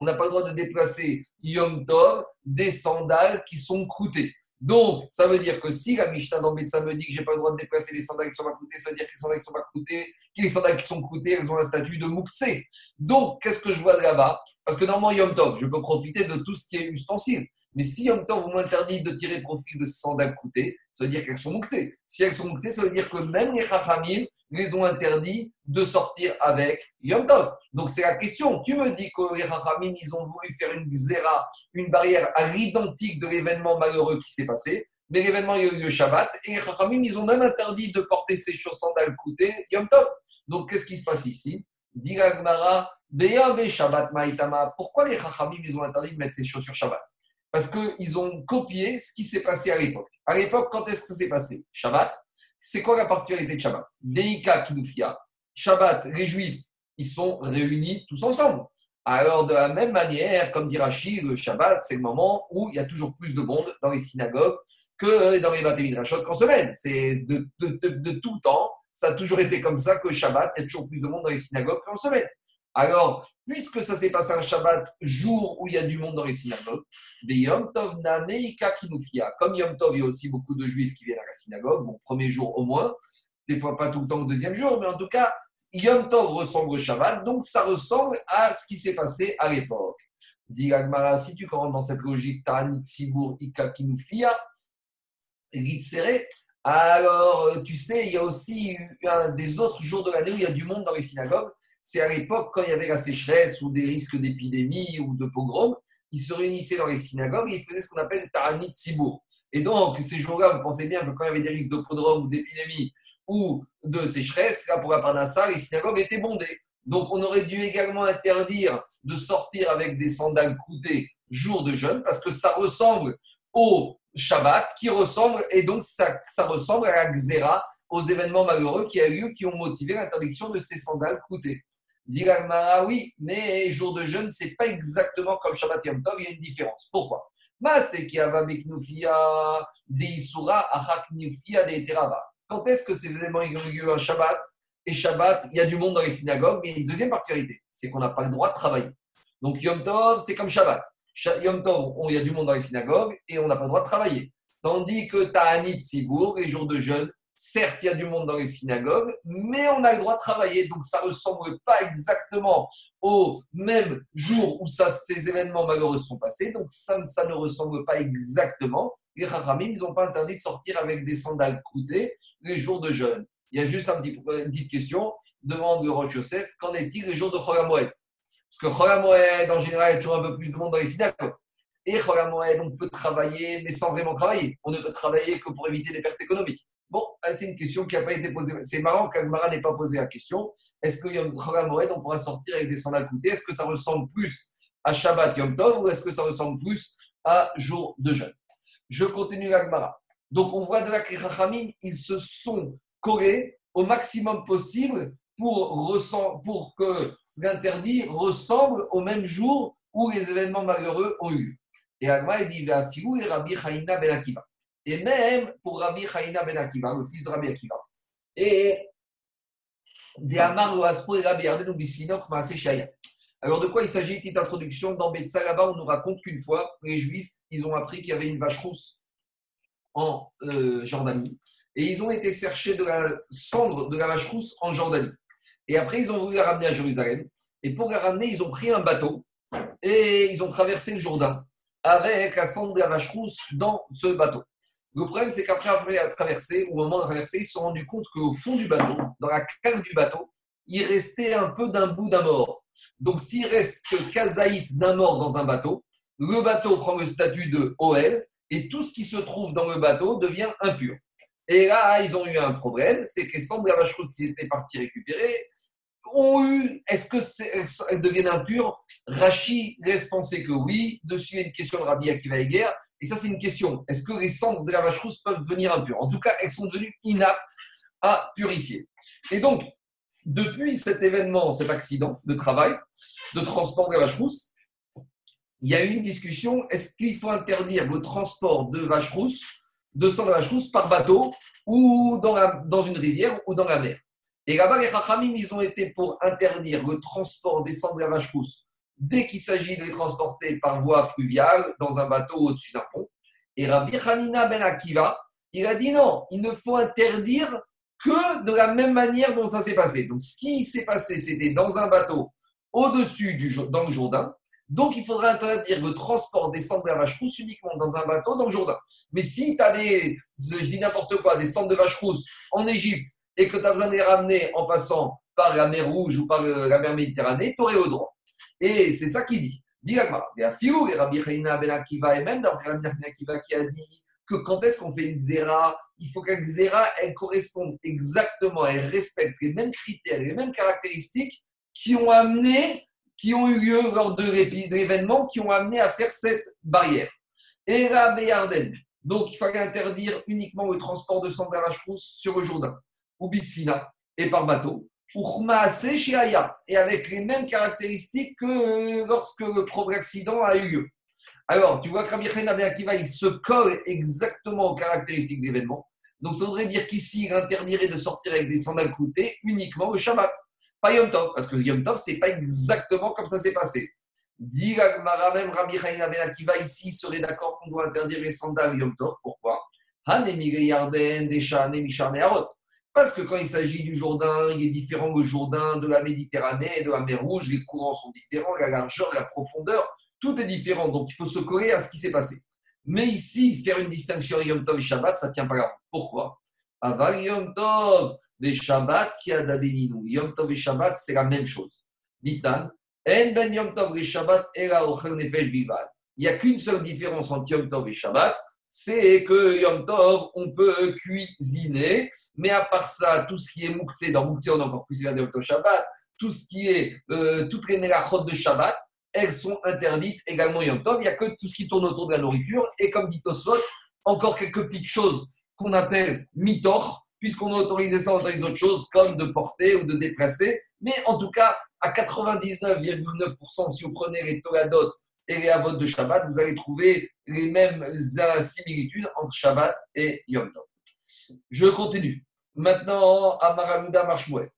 On n'a pas le droit de déplacer Yom Tov des sandales qui sont croûtées. Donc, ça veut dire que si la Mishnah dans Betsa me dit que je n'ai pas le droit de déplacer les sandales qui sont pas coûtées, ça veut dire que les sandales qui sont pas coûtées, que les sandales qui sont coûtées, elles ont un statut de Moukse. Donc, qu'est-ce que je vois là-bas? Parce que normalement, Yom Tov, je peux profiter de tout ce qui est ustensile. Mais si Yom Tov, vous m'interdit de tirer profit de ces sandales coûtées, ça veut dire qu'elles sont mouxées. Si elles sont mouxées, ça veut dire que même les Chachamim les ont interdit de sortir avec Yom Tov. Donc c'est la question. Tu me dis que les Chachamim, ils ont voulu faire une zéra, une barrière à l'identique de l'événement malheureux qui s'est passé. Mais l'événement, il a eu le Shabbat. Et les Chachamim, ils ont même interdit de porter ces sandales coûtées Yom Tov. Donc qu'est-ce qui se passe ici? Shabbat Maïtama. Pourquoi les Chachamim, ils ont interdit de mettre ces chaussures Shabbat? Parce qu'ils ont copié ce qui s'est passé à l'époque. À l'époque, quand est-ce que ça s'est passé? Shabbat. C'est quoi la particularité de Shabbat? Deika Kinufia. Shabbat, les Juifs, ils sont réunis tous ensemble. Alors, de la même manière, comme dit Rachid, le Shabbat, c'est le moment où il y a toujours plus de monde dans les synagogues que dans les Baté Midrashot qu'en semaine. C'est de, de, tout temps. Ça a toujours été comme ça que Shabbat, il y a toujours plus de monde dans les synagogues qu'en semaine. Alors, puisque ça s'est passé un Shabbat, jour où il y a du monde dans les synagogues, des Yom Tov Comme Yom Tov, il y a aussi beaucoup de juifs qui viennent à la synagogue, bon, premier jour au moins, des fois pas tout le temps le deuxième jour, mais en tout cas, Yom Tov ressemble au Shabbat, donc ça ressemble à ce qui s'est passé à l'époque. Dit Agmara, si tu rentres dans cette logique, Ta'anit Sibur Ika Kinufia, alors tu sais, il y a aussi des autres jours de l'année où il y a du monde dans les synagogues c'est à l'époque quand il y avait la sécheresse ou des risques d'épidémie ou de pogrom, ils se réunissaient dans les synagogues et ils faisaient ce qu'on appelle Ta'anit Sibour. Et donc, ces jours-là, vous pensez bien que quand il y avait des risques de pogrom ou d'épidémie ou de sécheresse, là, pour la Parnassa, les synagogues étaient bondées. Donc, on aurait dû également interdire de sortir avec des sandales coûtées jour de jeûne parce que ça ressemble au Shabbat qui ressemble, et donc ça, ça ressemble à la Xéra, aux événements malheureux qui a eu, qui ont motivé l'interdiction de ces sandales coûtées. Diragmara, oui, mais jour de jeûne, c'est pas exactement comme Shabbat Yom Tov, il y a une différence. Pourquoi? Quand est-ce que ces événements ont eu lieu un Shabbat? Et Shabbat, il y a du monde dans les synagogues, mais il y a une deuxième particularité, c'est qu'on n'a pas le droit de travailler. Donc Yom Tov, c'est comme Shabbat. Yom Tov, il y a du monde dans les synagogues et on n'a pas le droit de travailler. Tandis que Ta'anit Sibour, les jours de jeûne, Certes, il y a du monde dans les synagogues, mais on a le droit de travailler. Donc, ça ne ressemble pas exactement au même jour où ces événements malheureux sont passés. Donc, ça, ne ressemble pas exactement. Les Rachamim, ils n'ont pas interdit de sortir avec des sandales coûtées les jours de jeûne. Il y a juste un petit, une petite question. Demande le Roche Joseph qu'en est-il les jours de Choramoed Parce que Choramoed, en général, il y a toujours un peu plus de monde dans les synagogues. Et Choramoed, on peut travailler, mais sans vraiment travailler. On ne peut travailler que pour éviter des pertes économiques. Bon, c'est une question qui n'a pas été posée. C'est marrant qu'Agmara n'ait pas posé la question. Est-ce que Yom Moed, on pourra sortir avec des sandales coûtées Est-ce que ça ressemble plus à Shabbat Yom Tov ou est-ce que ça ressemble plus à jour de jeûne? Je continue l'Agmara. Donc, on voit de la Krichamim, ils se sont collés au maximum possible pour, pour que l'interdit ressemble au même jour où les événements malheureux ont eu. Et Agmara dit et Rabbi Chaina Ben Akiva et même pour Rabbi Chaina ben Akiva, le fils de Rabbi Akiva. Et alors, de quoi il s'agit Petite introduction. Dans Betsa, là-bas, on nous raconte qu'une fois, les Juifs, ils ont appris qu'il y avait une vache rousse en euh, Jordanie. Et ils ont été chercher de la cendre de la vache rousse en Jordanie. Et après, ils ont voulu la ramener à Jérusalem. Et pour la ramener, ils ont pris un bateau et ils ont traversé le Jourdain avec la cendre de la vache rousse dans ce bateau. Le problème, c'est qu'après avoir traversé, au moment de traverser, ils se sont rendus compte qu'au fond du bateau, dans la cale du bateau, il restait un peu d'un bout d'un mort. Donc, s'il reste que kazaït d'un mort dans un bateau, le bateau prend le statut de OL et tout ce qui se trouve dans le bateau devient impur. Et là, ils ont eu un problème, c'est que les de la vache qui étaient partis récupérer ont eu, est-ce qu'elles deviennent impures? Rachi laisse penser que oui. Dessus, il y a une question de Rabbi Akiva Eger. Et ça, c'est une question. Est-ce que les cendres de la vache rousse peuvent devenir impures? En tout cas, elles sont devenues inaptes à purifier. Et donc, depuis cet événement, cet accident de travail, de transport de la vache rousse, il y a eu une discussion. Est-ce qu'il faut interdire le transport de vache rousse, de sang de vache rousse par bateau ou dans, une rivière ou dans la mer? Et là-bas, les Chachamim, ils ont été pour interdire le transport des cendres de la vache rousse dès qu'il s'agit de les transporter par voie fluviale dans un bateau au-dessus d'un pont. Et Rabbi Hanina ben Akiva, il a dit non, il ne faut interdire que de la même manière dont ça s'est passé. Donc, ce qui s'est passé, c'était dans un bateau au-dessus du dans le Jourdain. Donc, il faudra interdire le transport des cendres de la vache uniquement dans un bateau dans le Jourdain. Mais si tu as des, je dis n'importe quoi, des cendres de vache rousse en Égypte et que tu as besoin de les ramener en passant par la mer Rouge ou par la mer Méditerranée, tu aurais au droit. Et c'est ça qu'il dit. Dit et Rabbi Ben et même dans Rabbi Ben Akiva qui a dit que quand est-ce qu'on fait une zéra, il faut qu'une zéra, elle corresponde exactement, elle respecte les mêmes critères, les mêmes caractéristiques qui ont amené, qui ont eu lieu lors de l'événement, qui ont amené à faire cette barrière. Et la Béarden. Donc, il fallait interdire uniquement le transport de sang la sur le Jourdain, ou Bisfina, et par bateau, et avec les mêmes caractéristiques que lorsque le premier accident a eu lieu. Alors, tu vois que Rabbi Akiva, il se colle exactement aux caractéristiques d'événement. Donc, ça voudrait dire qu'ici, il interdirait de sortir avec des sandales cloutées uniquement le Shabbat pas Yom Tov, parce que Yom Tov, ce n'est pas exactement comme ça s'est passé. Dit même Rabbi Akiva ici serait d'accord qu'on doit interdire les sandales Yom Tov. Pourquoi? Parce que quand il s'agit du Jourdain, il est différent le Jourdain de la Méditerranée, de la mer Rouge, les courants sont différents, la largeur, la profondeur, tout est différent. Donc il faut se coller à ce qui s'est passé. Mais ici, faire une distinction Yom Tov et Shabbat, ça ne tient pas là. Pourquoi? Aval Yom Tov, les Shabbat qui a d'Adelinu. Yom Tov et Shabbat, c'est la même chose. Ditan, En ben Yom Tov et Shabbat. Il n'y a qu'une seule différence entre Yom Tov et Shabbat, c'est que Yom Tov, on peut cuisiner, mais à part ça, tout ce qui est Mouktsé, dans Mouktsé, on a encore plus de Yom Shabbat, tout ce qui est, euh, toutes les mélachot de Shabbat, elles sont interdites également Yom Tov. Il n'y a que tout ce qui tourne autour de la nourriture. Et comme dit Tosot, encore quelques petites choses qu'on appelle mitor, puisqu'on a autorisé ça, on autorise autre chose, comme de porter ou de déplacer. Mais en tout cas, à 99,9%, si vous prenez les Toladot et les Avot de Shabbat, vous allez trouver les mêmes similitudes entre Shabbat et Yom Tov. Je continue. Maintenant, Amaramuda Marshmouet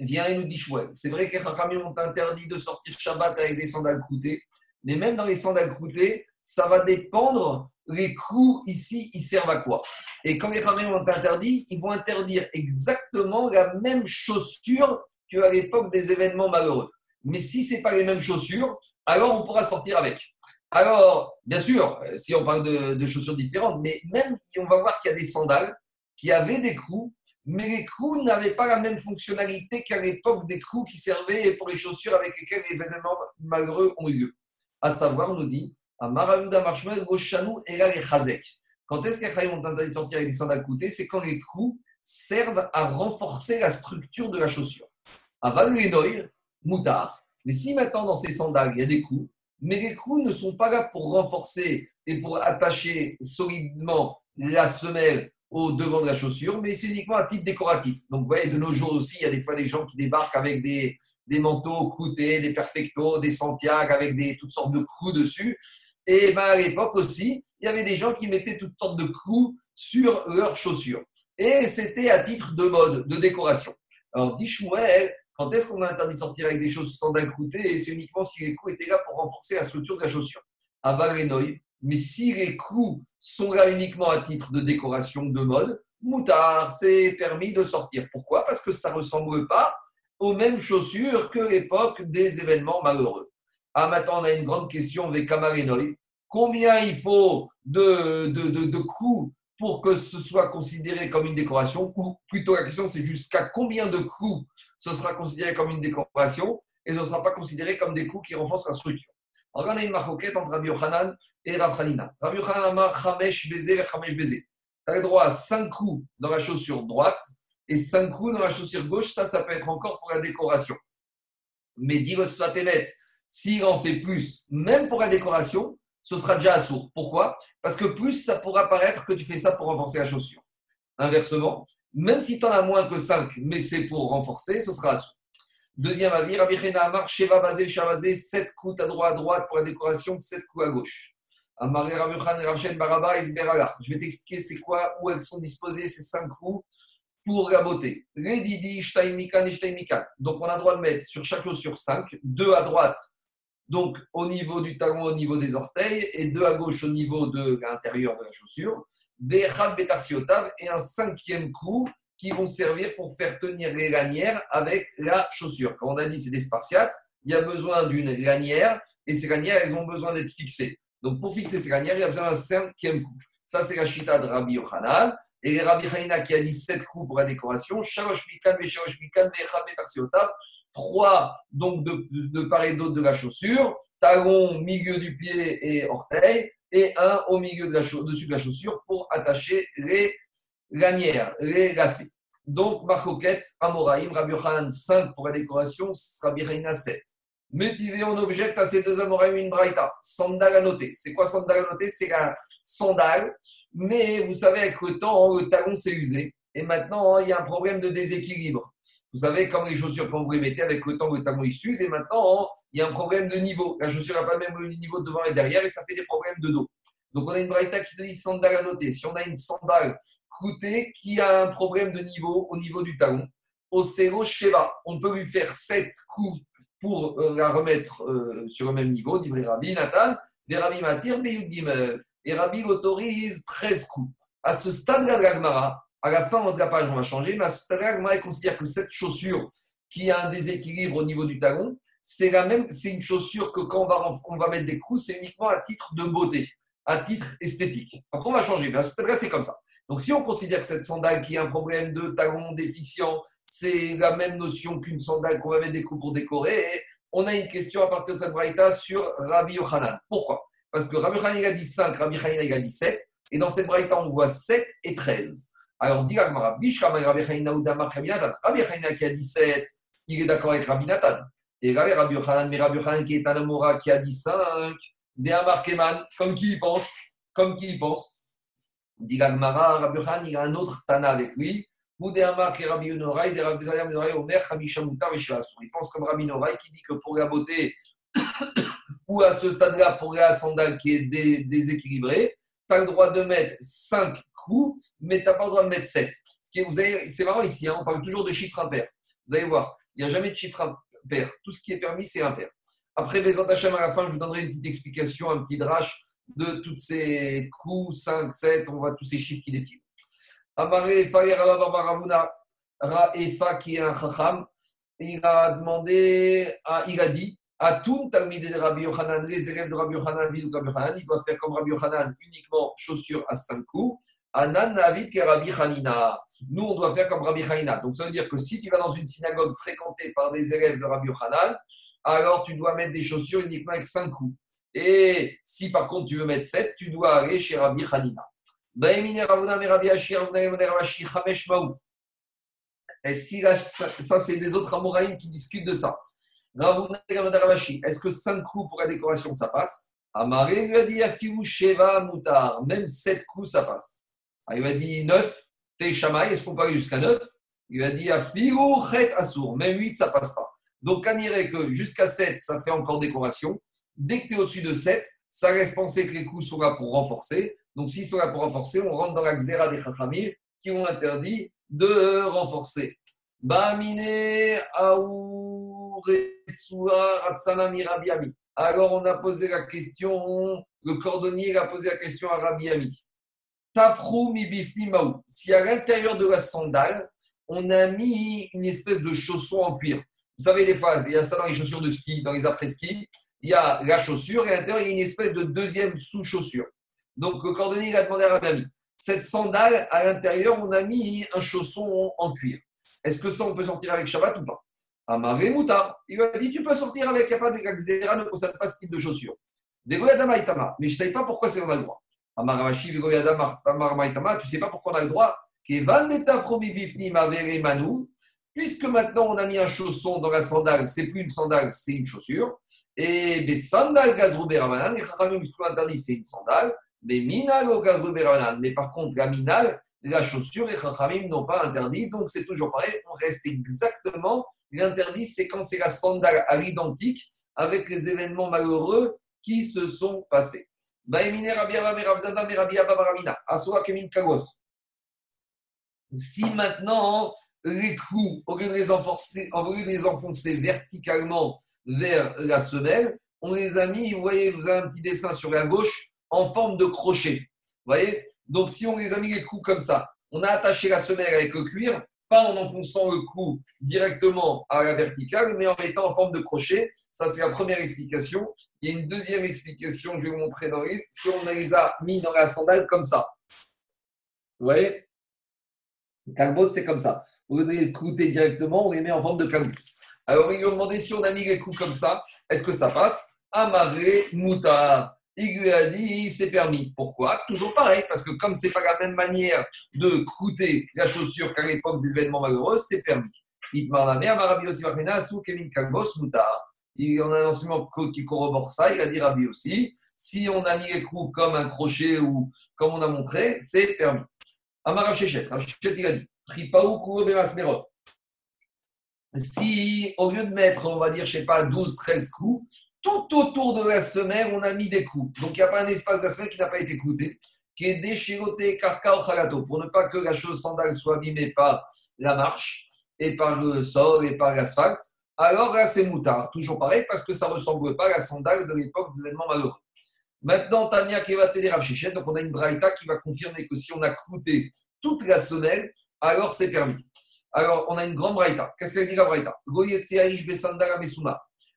vient et nous dit chouette. C'est vrai que les ont interdit de sortir Shabbat avec des sandales croûtées, mais même dans les sandales croûtées, ça va dépendre les clous ici, ils servent à quoi Et quand les Khamim ont interdit, ils vont interdire exactement la même chaussure qu'à l'époque des événements malheureux. Mais si ce n'est pas les mêmes chaussures, alors on pourra sortir avec. Alors, bien sûr, si on parle de, chaussures différentes, mais même si on va voir qu'il y a des sandales qui avaient des clous, mais les clous n'avaient pas la même fonctionnalité qu'à l'époque des clous qui servaient pour les chaussures avec lesquelles les événements malheureux ont eu lieu. À savoir, on nous dit, quand est-ce qu'Achaï ont interdit de sortir avec des sandales coûtées? C'est quand les clous servent à renforcer la structure de la chaussure. Aval les moutard. Mais si maintenant dans ces sandales, il y a des clous, mais les clous ne sont pas là pour renforcer et pour attacher solidement la semelle au devant de la chaussure, mais c'est uniquement un type décoratif. Donc, vous voyez, de nos jours aussi, il y a des fois des gens qui débarquent avec des, des manteaux cloutés, des perfectos, des Santiago avec des, toutes sortes de clous dessus. Et ben, à l'époque aussi, il y avait des gens qui mettaient toutes sortes de clous sur leurs chaussures. Et c'était à titre de mode, de décoration. Alors, dit quand est-ce qu'on a interdit de sortir avec des choses sans croûté C'est uniquement si les clous étaient là pour renforcer la structure de la chaussure? À Valenoï, mais si les clous sont là uniquement à titre de décoration de mode, moutard, c'est permis de sortir. Pourquoi? Parce que ça ne ressemble pas aux mêmes chaussures que l'époque des événements malheureux. Ah, maintenant, on a une grande question avec Kamarenoi. Combien il faut de, de, clous pour que ce soit considéré comme une décoration Ou plutôt, la question, c'est jusqu'à combien de clous ce sera considéré comme une décoration et ce ne sera pas considéré comme des clous qui renforcent la structure. Alors, on a une marquette entre Rabbi Yochanan et Rav Hanina. Rabbi Yochanan a Chamesh Bézé et Chamesh Bézé. Tu as le droit à 5 coups dans la chaussure droite et 5 coups dans la chaussure gauche. Ça, ça peut être encore pour la décoration. Mais dis le Satémet, s'il en fait plus, même pour la décoration, ce sera déjà assourd. Pourquoi? Parce que plus, ça pourra paraître que tu fais ça pour renforcer la chaussure. Inversement, même si tu en as moins que 5, mais c'est pour renforcer, ce sera assourd. Deuxième avis, Rabbi Amar, Sheva Bazé, Shavazé, 7 coups à droite, à droite pour la décoration, 7 coups à gauche. Je vais t'expliquer c'est quoi, où elles sont disposées ces 5 coups pour la beauté. Donc on a le droit de mettre sur chaque chaussure 5, 2 à droite donc au niveau du talon, au niveau des orteils, et deux à gauche au niveau de l'intérieur de la chaussure. Vechad betarsiotav et un cinquième clou qui vont servir pour faire tenir les lanières avec la chaussure. Quand on a dit c'est des spartiates, il y a besoin d'une lanière et ces lanières, elles ont besoin d'être fixées. Donc pour fixer ces lanières, il y a besoin d'un cinquième coup. Ça, c'est la chita de Rabbi Yochanan. Et Rabbi Haïna qui a dit sept coups pour la décoration, Shalosh Mikan, Shalosh Mikan, trois donc de, de part et d'autre de la chaussure, talon, milieu du pied et orteil, et un au milieu de la dessus de la chaussure pour attacher les lanières, les lacets. Donc, Marcoquette, Amoraïm, Rabbi Yochanan 5 pour la décoration, Rabbi Haïna 7. Métivé, on objecte à ces deux Amoraïm une braïta. Sandal à noter. C'est quoi sandal à noter? C'est la sandale. Mais vous savez, avec le temps, le talon s'est usé. Et maintenant, il y a un problème de déséquilibre. Vous savez, comme les chaussures, quand vous les mettez, avec le temps, le talon s'use. Et maintenant, il y a un problème de niveau. La chaussure n'a pas le même niveau devant et derrière. Et ça fait des problèmes de dos. Donc, on a une braïta qui te dit sandale à noter. Si on a une sandale coûtée qui a un problème de niveau au niveau du talon, au Sero Sheva, on peut lui faire 7 coups pour euh, la remettre euh, sur le même niveau, dit Rabbi Nathan, des Rabbi Matir, et Rabbi autorise 13 coups. À ce stade-là de l'Agmara, à la fin de la page, on va changer, mais à ce stade-là, considère que cette chaussure qui a un déséquilibre au niveau du talon, c'est la même, c'est une chaussure que quand on va, on va mettre des coups, c'est uniquement à titre de beauté, à titre esthétique. Après, on va changer, mais à ce stade-là, c'est comme ça. Donc, si on considère que cette sandale qui a un problème de talon déficient, c'est la même notion qu'une sandale qu'on va mettre des coups pour décorer, on a une question à partir de cette braïta sur Rabbi Yochanan. Pourquoi? Parce que Rabbi Yochanan a dit 5, Rabbi Yochanan a dit 7, et dans cette braïta, on voit 7 et 13. Alors, dit Rabbi Yochanan qui a dit 7, il est d'accord avec Rabbi Nathan. Et là, Rabbi Yochanan, mais Rabbi Yochanan qui est un Amora qui a dit 5, des Amarkeman, comme qui y pense Comme qui y pense Dit Gagmara, Rabbi Yochanan, il a un autre Tana avec lui. Il pense comme Rabbi Noraï qui dit que pour la beauté, ou à ce stade-là, pour la sandale qui est déséquilibrée, tu as le droit de mettre 5 coups, mais tu n'as pas le droit de mettre 7. C'est marrant ici, hein, on parle toujours de chiffres impairs. Vous allez voir, il n'y a jamais de chiffre impair. Tout ce qui est permis, c'est impair. Après, les à la fin, je vous donnerai une petite explication, un petit drache de tous ces coups, 5, 7, on voit tous ces chiffres qui défilent. Amaré Raefa, qui est un chacham, il a demandé, il a dit, à tout Talmide de Rabbi Yochanan, les élèves de Rabbi Yochanan, Rabbi ils doivent faire comme Rabbi Yochanan, uniquement chaussures à 5 coups. Anan Rabbi Hanina. Nous, on doit faire comme Rabbi Hanina. Donc, ça veut dire que si tu vas dans une synagogue fréquentée par des élèves de Rabbi Yochanan, alors tu dois mettre des chaussures uniquement avec 5 coups. Et si par contre tu veux mettre 7, tu dois aller chez Rabbi Hanina. Et si ça, c'est des autres Amoraïm qui discutent de ça. Est-ce que 5 coups pour la décoration, ça passe? Amaré lui a dit Afilou Sheva Moutar. Même 7 coups, ça passe. Il lui a dit 9, T'es Shamaï, est-ce qu'on peut aller jusqu'à 9 Il a dit Afilou Chet Assour. Même 8, ça passe pas. Donc, on dirait que jusqu'à 7, ça fait encore décoration. Dès que tu es au-dessus de 7, ça laisse penser que les coups sont là pour renforcer. Donc, s'ils sont là pour renforcer, on rentre dans la xéra des chachamim qui ont interdit de renforcer. Alors, on a posé la question, le cordonnier a posé la question à Rabbi Ami. Tafrou Si à l'intérieur de la sandale, on a mis une espèce de chausson en cuir. Vous savez, les phases, il y a ça dans les chaussures de ski, dans les après-ski, il y a la chaussure et à l'intérieur, il y a une espèce de deuxième sous-chaussure. Donc, le cordonnier a demandé à Rabbi Cette sandale, à l'intérieur, on a mis un chausson en cuir. Est-ce que ça, on peut sortir avec Shabbat ou pas? Amaré Moutar. Il a dit Tu peux sortir avec, il n'y a pas de la ne concerne pas ce type de chaussure. Mais je ne sais pas pourquoi c'est on a Amaramashi, tu sais pas pourquoi on a le droit. Puisque maintenant on a mis un chausson dans la sandale, c'est plus une sandale, c'est une chaussure. Et des sandales gazroubé ramanan, les chachamim interdit, c'est une sandale. Mais minal au gazroubé ramanan. Mais par contre, la minal, la chaussure, les chachamim n'ont pas interdit. Donc c'est toujours pareil, on reste exactement. L'interdit, c'est quand c'est la sandale à l'identique avec les événements malheureux qui se sont passés. Si maintenant les clous, au lieu de les enfoncer, les enfoncer verticalement vers la semelle, on les a mis, vous voyez, vous avez un petit dessin sur la gauche, en forme de crochet. Vous voyez? Donc, si on les a mis les coups comme ça, on a attaché la semelle avec le cuir, pas en enfonçant le cou directement à la verticale, mais en mettant en forme de crochet. Ça, c'est la première explication. Il y a une deuxième explication, je vais vous montrer dans les Si on les a mis dans la sandale comme ça. Vous voyez? Le c'est comme ça. Au lieu de les clouter directement, on les met en forme de calbos. Alors, ils ont demandé si on a mis les coups comme ça, est-ce que ça passe? Amarré, mouta. Il lui a dit, c'est permis. Pourquoi? Toujours pareil, parce que comme c'est pas la même manière de coûter la chaussure qu'à l'époque des événements malheureux, c'est permis. Il y en a un enseignement qui corrobore ça, il a dit Rabbi aussi. Si on a mis les coups comme un crochet ou comme on a montré, c'est permis. Amarav Shechet, il a dit Si au lieu de mettre, on va dire, je sais pas, 12, 13 coups, tout autour de la semelle, on a mis des coups. Donc, il n'y a pas un espace de la semelle qui n'a pas été clouté, qui est déchiroté carca au pour ne pas que la chose sandale soit abîmée par la marche et par le sol et par l'asphalte. Alors là, c'est moutard. Toujours pareil, parce que ça ne ressemble pas à la sandale de l'époque des événements malheureux. Maintenant, Tania qui va t'aider donc on a une braïta qui va confirmer que si on a clouté toute la semelle, alors c'est permis. Alors, on a une grande braïta. Qu'est-ce qu'elle dit la braïta?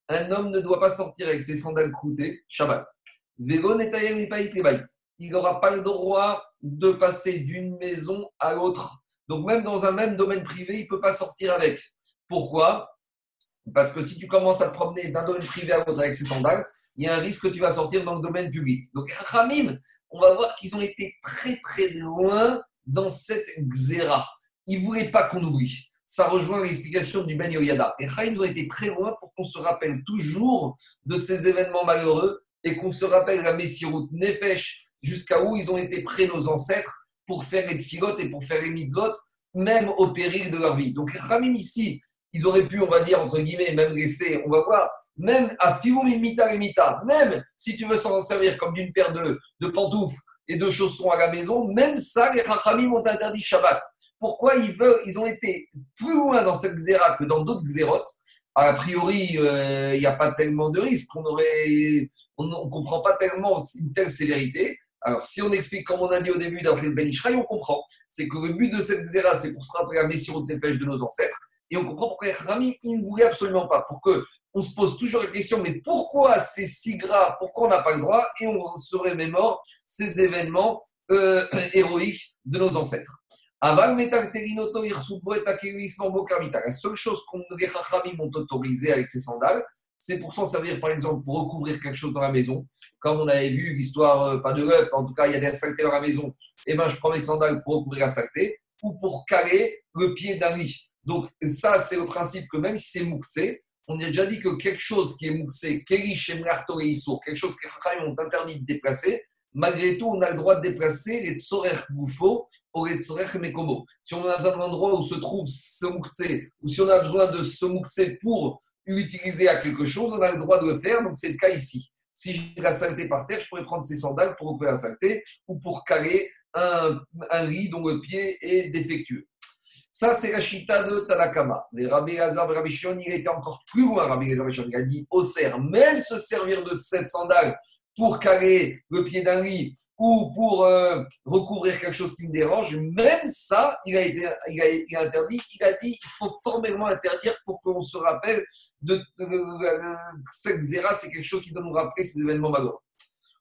Un homme ne doit pas sortir avec ses sandales croûtées Shabbat. Il n'aura pas le droit de passer d'une maison à l'autre. Donc même dans un même domaine privé, il ne peut pas sortir avec. Pourquoi? Parce que si tu commences à te promener d'un domaine privé à l'autre avec ses sandales, il y a un risque que tu vas sortir dans le domaine public. Donc Ramim, on va voir qu'ils ont été très très loin dans cette xéra. Ils ne voulaient pas qu'on oublie ça rejoint l'explication du Ben Yoyada. Et Chaim doit été très loin pour qu'on se rappelle toujours de ces événements malheureux et qu'on se rappelle la Messirut Nefesh, jusqu'à où ils ont été prêts, nos ancêtres, pour faire les tfilotes et pour faire les mitzvot, même au péril de leur vie. Donc, Ramim ici, ils auraient pu, on va dire, entre guillemets, même laisser, on va voir, même à Filoum Mita Mita, même si tu veux s'en servir comme d'une paire de, de pantoufles et de chaussons à la maison, même ça, les Rachamim ont interdit Shabbat. Pourquoi ils, veulent, ils ont été plus loin dans cette xéra que dans d'autres xérotes A priori, il euh, n'y a pas tellement de risques. On ne comprend pas tellement une telle sévérité. Alors, si on explique, comme on a dit au début d'Afrique Ben Ishraï, on comprend. C'est que le but de cette xéra, c'est pour se rappeler la mission de fèches de nos ancêtres. Et on comprend pourquoi Rami, il ne voulait absolument pas. Pour que on se pose toujours la question, mais pourquoi c'est si grave Pourquoi on n'a pas le droit Et on se remémore ces événements euh, héroïques de nos ancêtres? La seule chose qu'on les Chachamim ont autorisé avec ces sandales, c'est pour s'en servir, par exemple, pour recouvrir quelque chose dans la maison. Comme on avait vu l'histoire, euh, pas de l'œuf, en tout cas, il y a des saletés dans la maison. Et eh ben, je prends mes sandales pour recouvrir la saleté ou pour caler le pied d'un lit. Donc, ça, c'est le principe que même si c'est mouktsé, on a déjà dit que quelque chose qui est mouktsé, quelque chose que les ont interdit de déplacer, malgré tout, on a le droit de déplacer les tsorer bouffo ou les tsorer mekomo. Si on a besoin d'un endroit où se trouve ce mouktsé, ou si on a besoin de ce mouktsé pour l'utiliser à quelque chose, on a le droit de le faire. Donc, c'est le cas ici. Si j'ai la saleté par terre, je pourrais prendre ces sandales pour recouvrir la saleté ou pour caler un, un lit dont le pied est défectueux. Ça, c'est la chita de Tanakama. Mais Rabbi Hazar, Rabbi Shion, il encore plus loin. Rabbi Hazar, il a dit au cerf, même se servir de cette sandale pour caler le pied d'un lit ou pour euh, recouvrir quelque chose qui me dérange, même ça, il a, été, a, interdit. Il a dit qu'il faut formellement interdire pour qu'on se rappelle de, cette zéra, c'est quelque chose qui doit nous rappeler ces événements malheureux.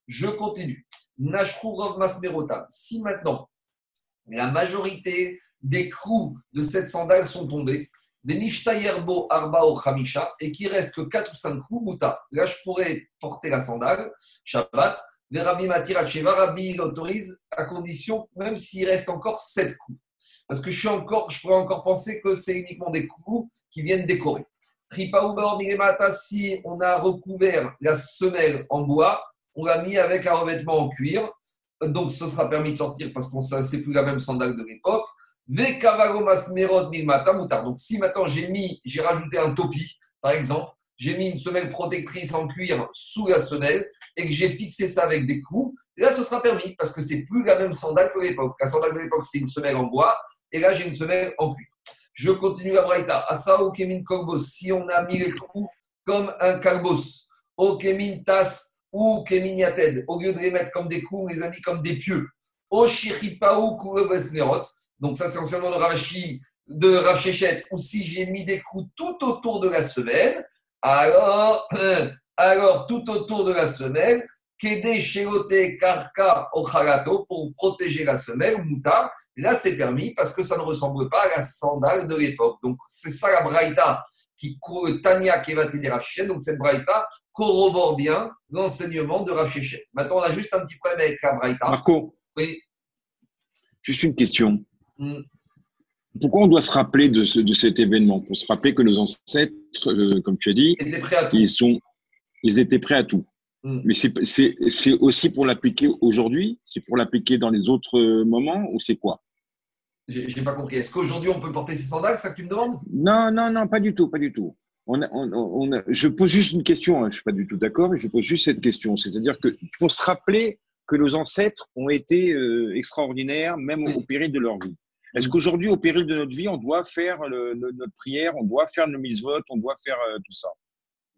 Je continue. Nashkurov Masmerotam. Si maintenant la majorité des clous de cette sandale sont tombés, des nishtayerbo arba o khamisha, et qui reste que 4 ou 5 coups, muta. Là, je pourrais porter la sandale, Shabbat. Des Rabbi Matiracheva, Rabbi autorise à condition, même s'il reste encore 7 coups. Parce que je, suis encore, je pourrais encore penser que c'est uniquement des coups qui viennent décorer. Tripa si on a recouvert la semelle en bois, on l'a mis avec un revêtement en cuir. Donc, ce sera permis de sortir parce que ce n'est plus la même sandale de l'époque. Donc, si maintenant j'ai mis, j'ai rajouté un topi, par exemple, j'ai mis une semelle protectrice en cuir sous la semelle et que j'ai fixé ça avec des clous, là, ce sera permis parce que c'est plus la même sandale que l'époque. La sandale de l'époque, c'est une semelle en bois et là, j'ai une semelle en cuir. Je continue à Braïta. Asao Kemin Kolbos, si on a mis les clous comme un calbos au kemintas ou keminyated, au lieu de les mettre comme des coups, les amis, comme des pieux, au shiripaou kurebesmerot, donc ça c'est anciennement de Ravashi, de Rav ou si j'ai mis des coups tout autour de la semaine, alors, alors tout autour de la semaine, Kede Shelote Karka Ochalato pour protéger la semelle, Mouta. Là, c'est permis parce que ça ne ressemble pas à la sandale de l'époque. Donc, c'est ça la braïta qui Tania qui va t'aider Rachid. Donc, cette braïta corrobore bien l'enseignement de Rachid. Maintenant, on a juste un petit problème avec la braïta. Marco. Oui. Juste une question. Hmm. Pourquoi on doit se rappeler de, ce, de cet événement? Pour se rappeler que nos ancêtres, euh, comme tu as dit, Ils étaient prêts à tout. ils, sont, ils étaient prêts à tout. Mm. Mais c'est aussi pour l'appliquer aujourd'hui? C'est pour l'appliquer dans les autres euh, moments ou c'est quoi? J'ai pas compris. Est-ce qu'aujourd'hui on peut porter ces sandales C'est ça que tu me demandes? Non, non, non, pas du tout, pas du tout. On a- on- on a- je pose juste une question, hein, je ne suis pas du tout d'accord, mais je pose juste cette question. C'est-à-dire que pour se rappeler que nos ancêtres ont été euh, extraordinaires, même Oui. au péril de leur vie. Est-ce qu'aujourd'hui, au péril de notre vie, on doit faire le- le- notre prière, on doit faire nos mises-votes, on doit faire euh, tout ça?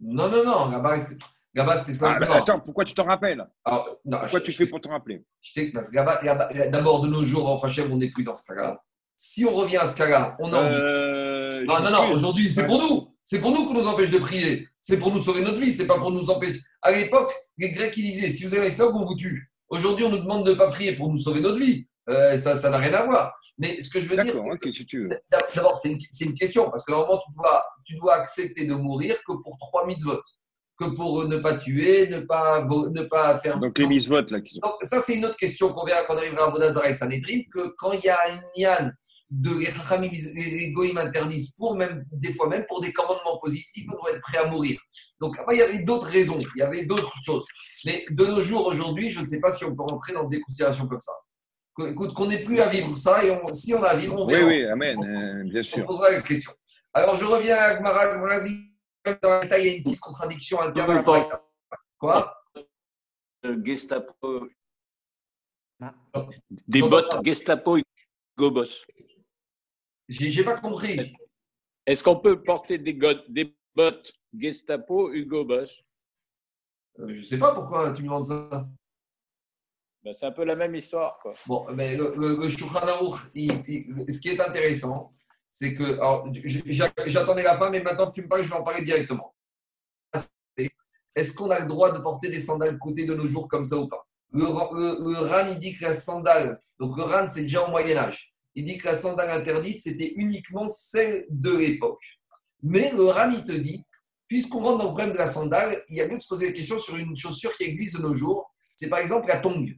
Non, non, non. Là-bas, c'était Ah, bah, Attends, pourquoi tu t'en rappelles? Alors, non, Pourquoi je- tu je- fais pour te rappeler? Je parce que d'abord, de nos jours, en prochain, on n'est plus dans ce cas-là. Si on revient à ce cas-là, on a envie. Euh, Non, non, non, aujourd'hui, c'est pour nous. C'est pour nous qu'on nous empêche de prier. C'est pour nous sauver notre vie. C'est pas pour nous empêcher. À l'époque, les Grecs, ils disaient si vous avez l'estomac, on vous tue. Aujourd'hui, on nous demande de ne pas prier pour nous sauver notre vie. Euh, ça ça n'a rien à voir. Mais ce que je veux dire, c'est ok, si d'abord, c'est une, question. Parce que normalement, tu dois, tu dois accepter de mourir que pour trois mitzvot. Que pour ne pas tuer, ne pas, ne pas faire. Donc les mises-votes, là, qui. Donc, ça, c'est une autre question qu'on verra quand on arrivera à Vodazara et Sanhedrin, que quand il y a un nian de les Chachamim, les Goïm interdisent pour même, des fois même pour des commandements positifs, on doit être prêt à mourir. Donc, après, il y avait d'autres raisons, il y avait d'autres choses. Mais de nos jours, aujourd'hui, je ne sais pas si on peut rentrer dans des considérations comme ça. Écoute, qu'on n'ait plus à vivre ça, et on- si on a à vivre, on Oui, verra. oui, amen, euh, bien On sûr. posera la question. Alors, je reviens à Gmara. Gmara dit, dans il y a une petite contradiction interne. Quoi? Euh, Gestapo. Ah. Des bottes. Gestapo et Gobos. J'ai pas compris. Est-ce qu'on peut porter des, bottes Gestapo Hugo Boss Euh, Je sais pas pourquoi tu me demandes ça. Ben, C'est un peu la même histoire. Bon, mais le, le, le ce qui est intéressant, c'est que. J'attendais la fin, mais maintenant que tu me parles, je vais en parler directement. Est-ce qu'on a le droit de porter des sandales côté de nos jours comme ça ou pas? Le, le- RAN, il dit que la sandale, donc le RAN, c'est déjà au Moyen-Âge. Il dit que la sandale interdite, c'était uniquement celle de l'époque. Mais le RAN, il te dit, puisqu'on rentre dans le problème de la sandale, il y a lieu de se poser la question sur une chaussure qui existe de nos jours. C'est par exemple la tongue.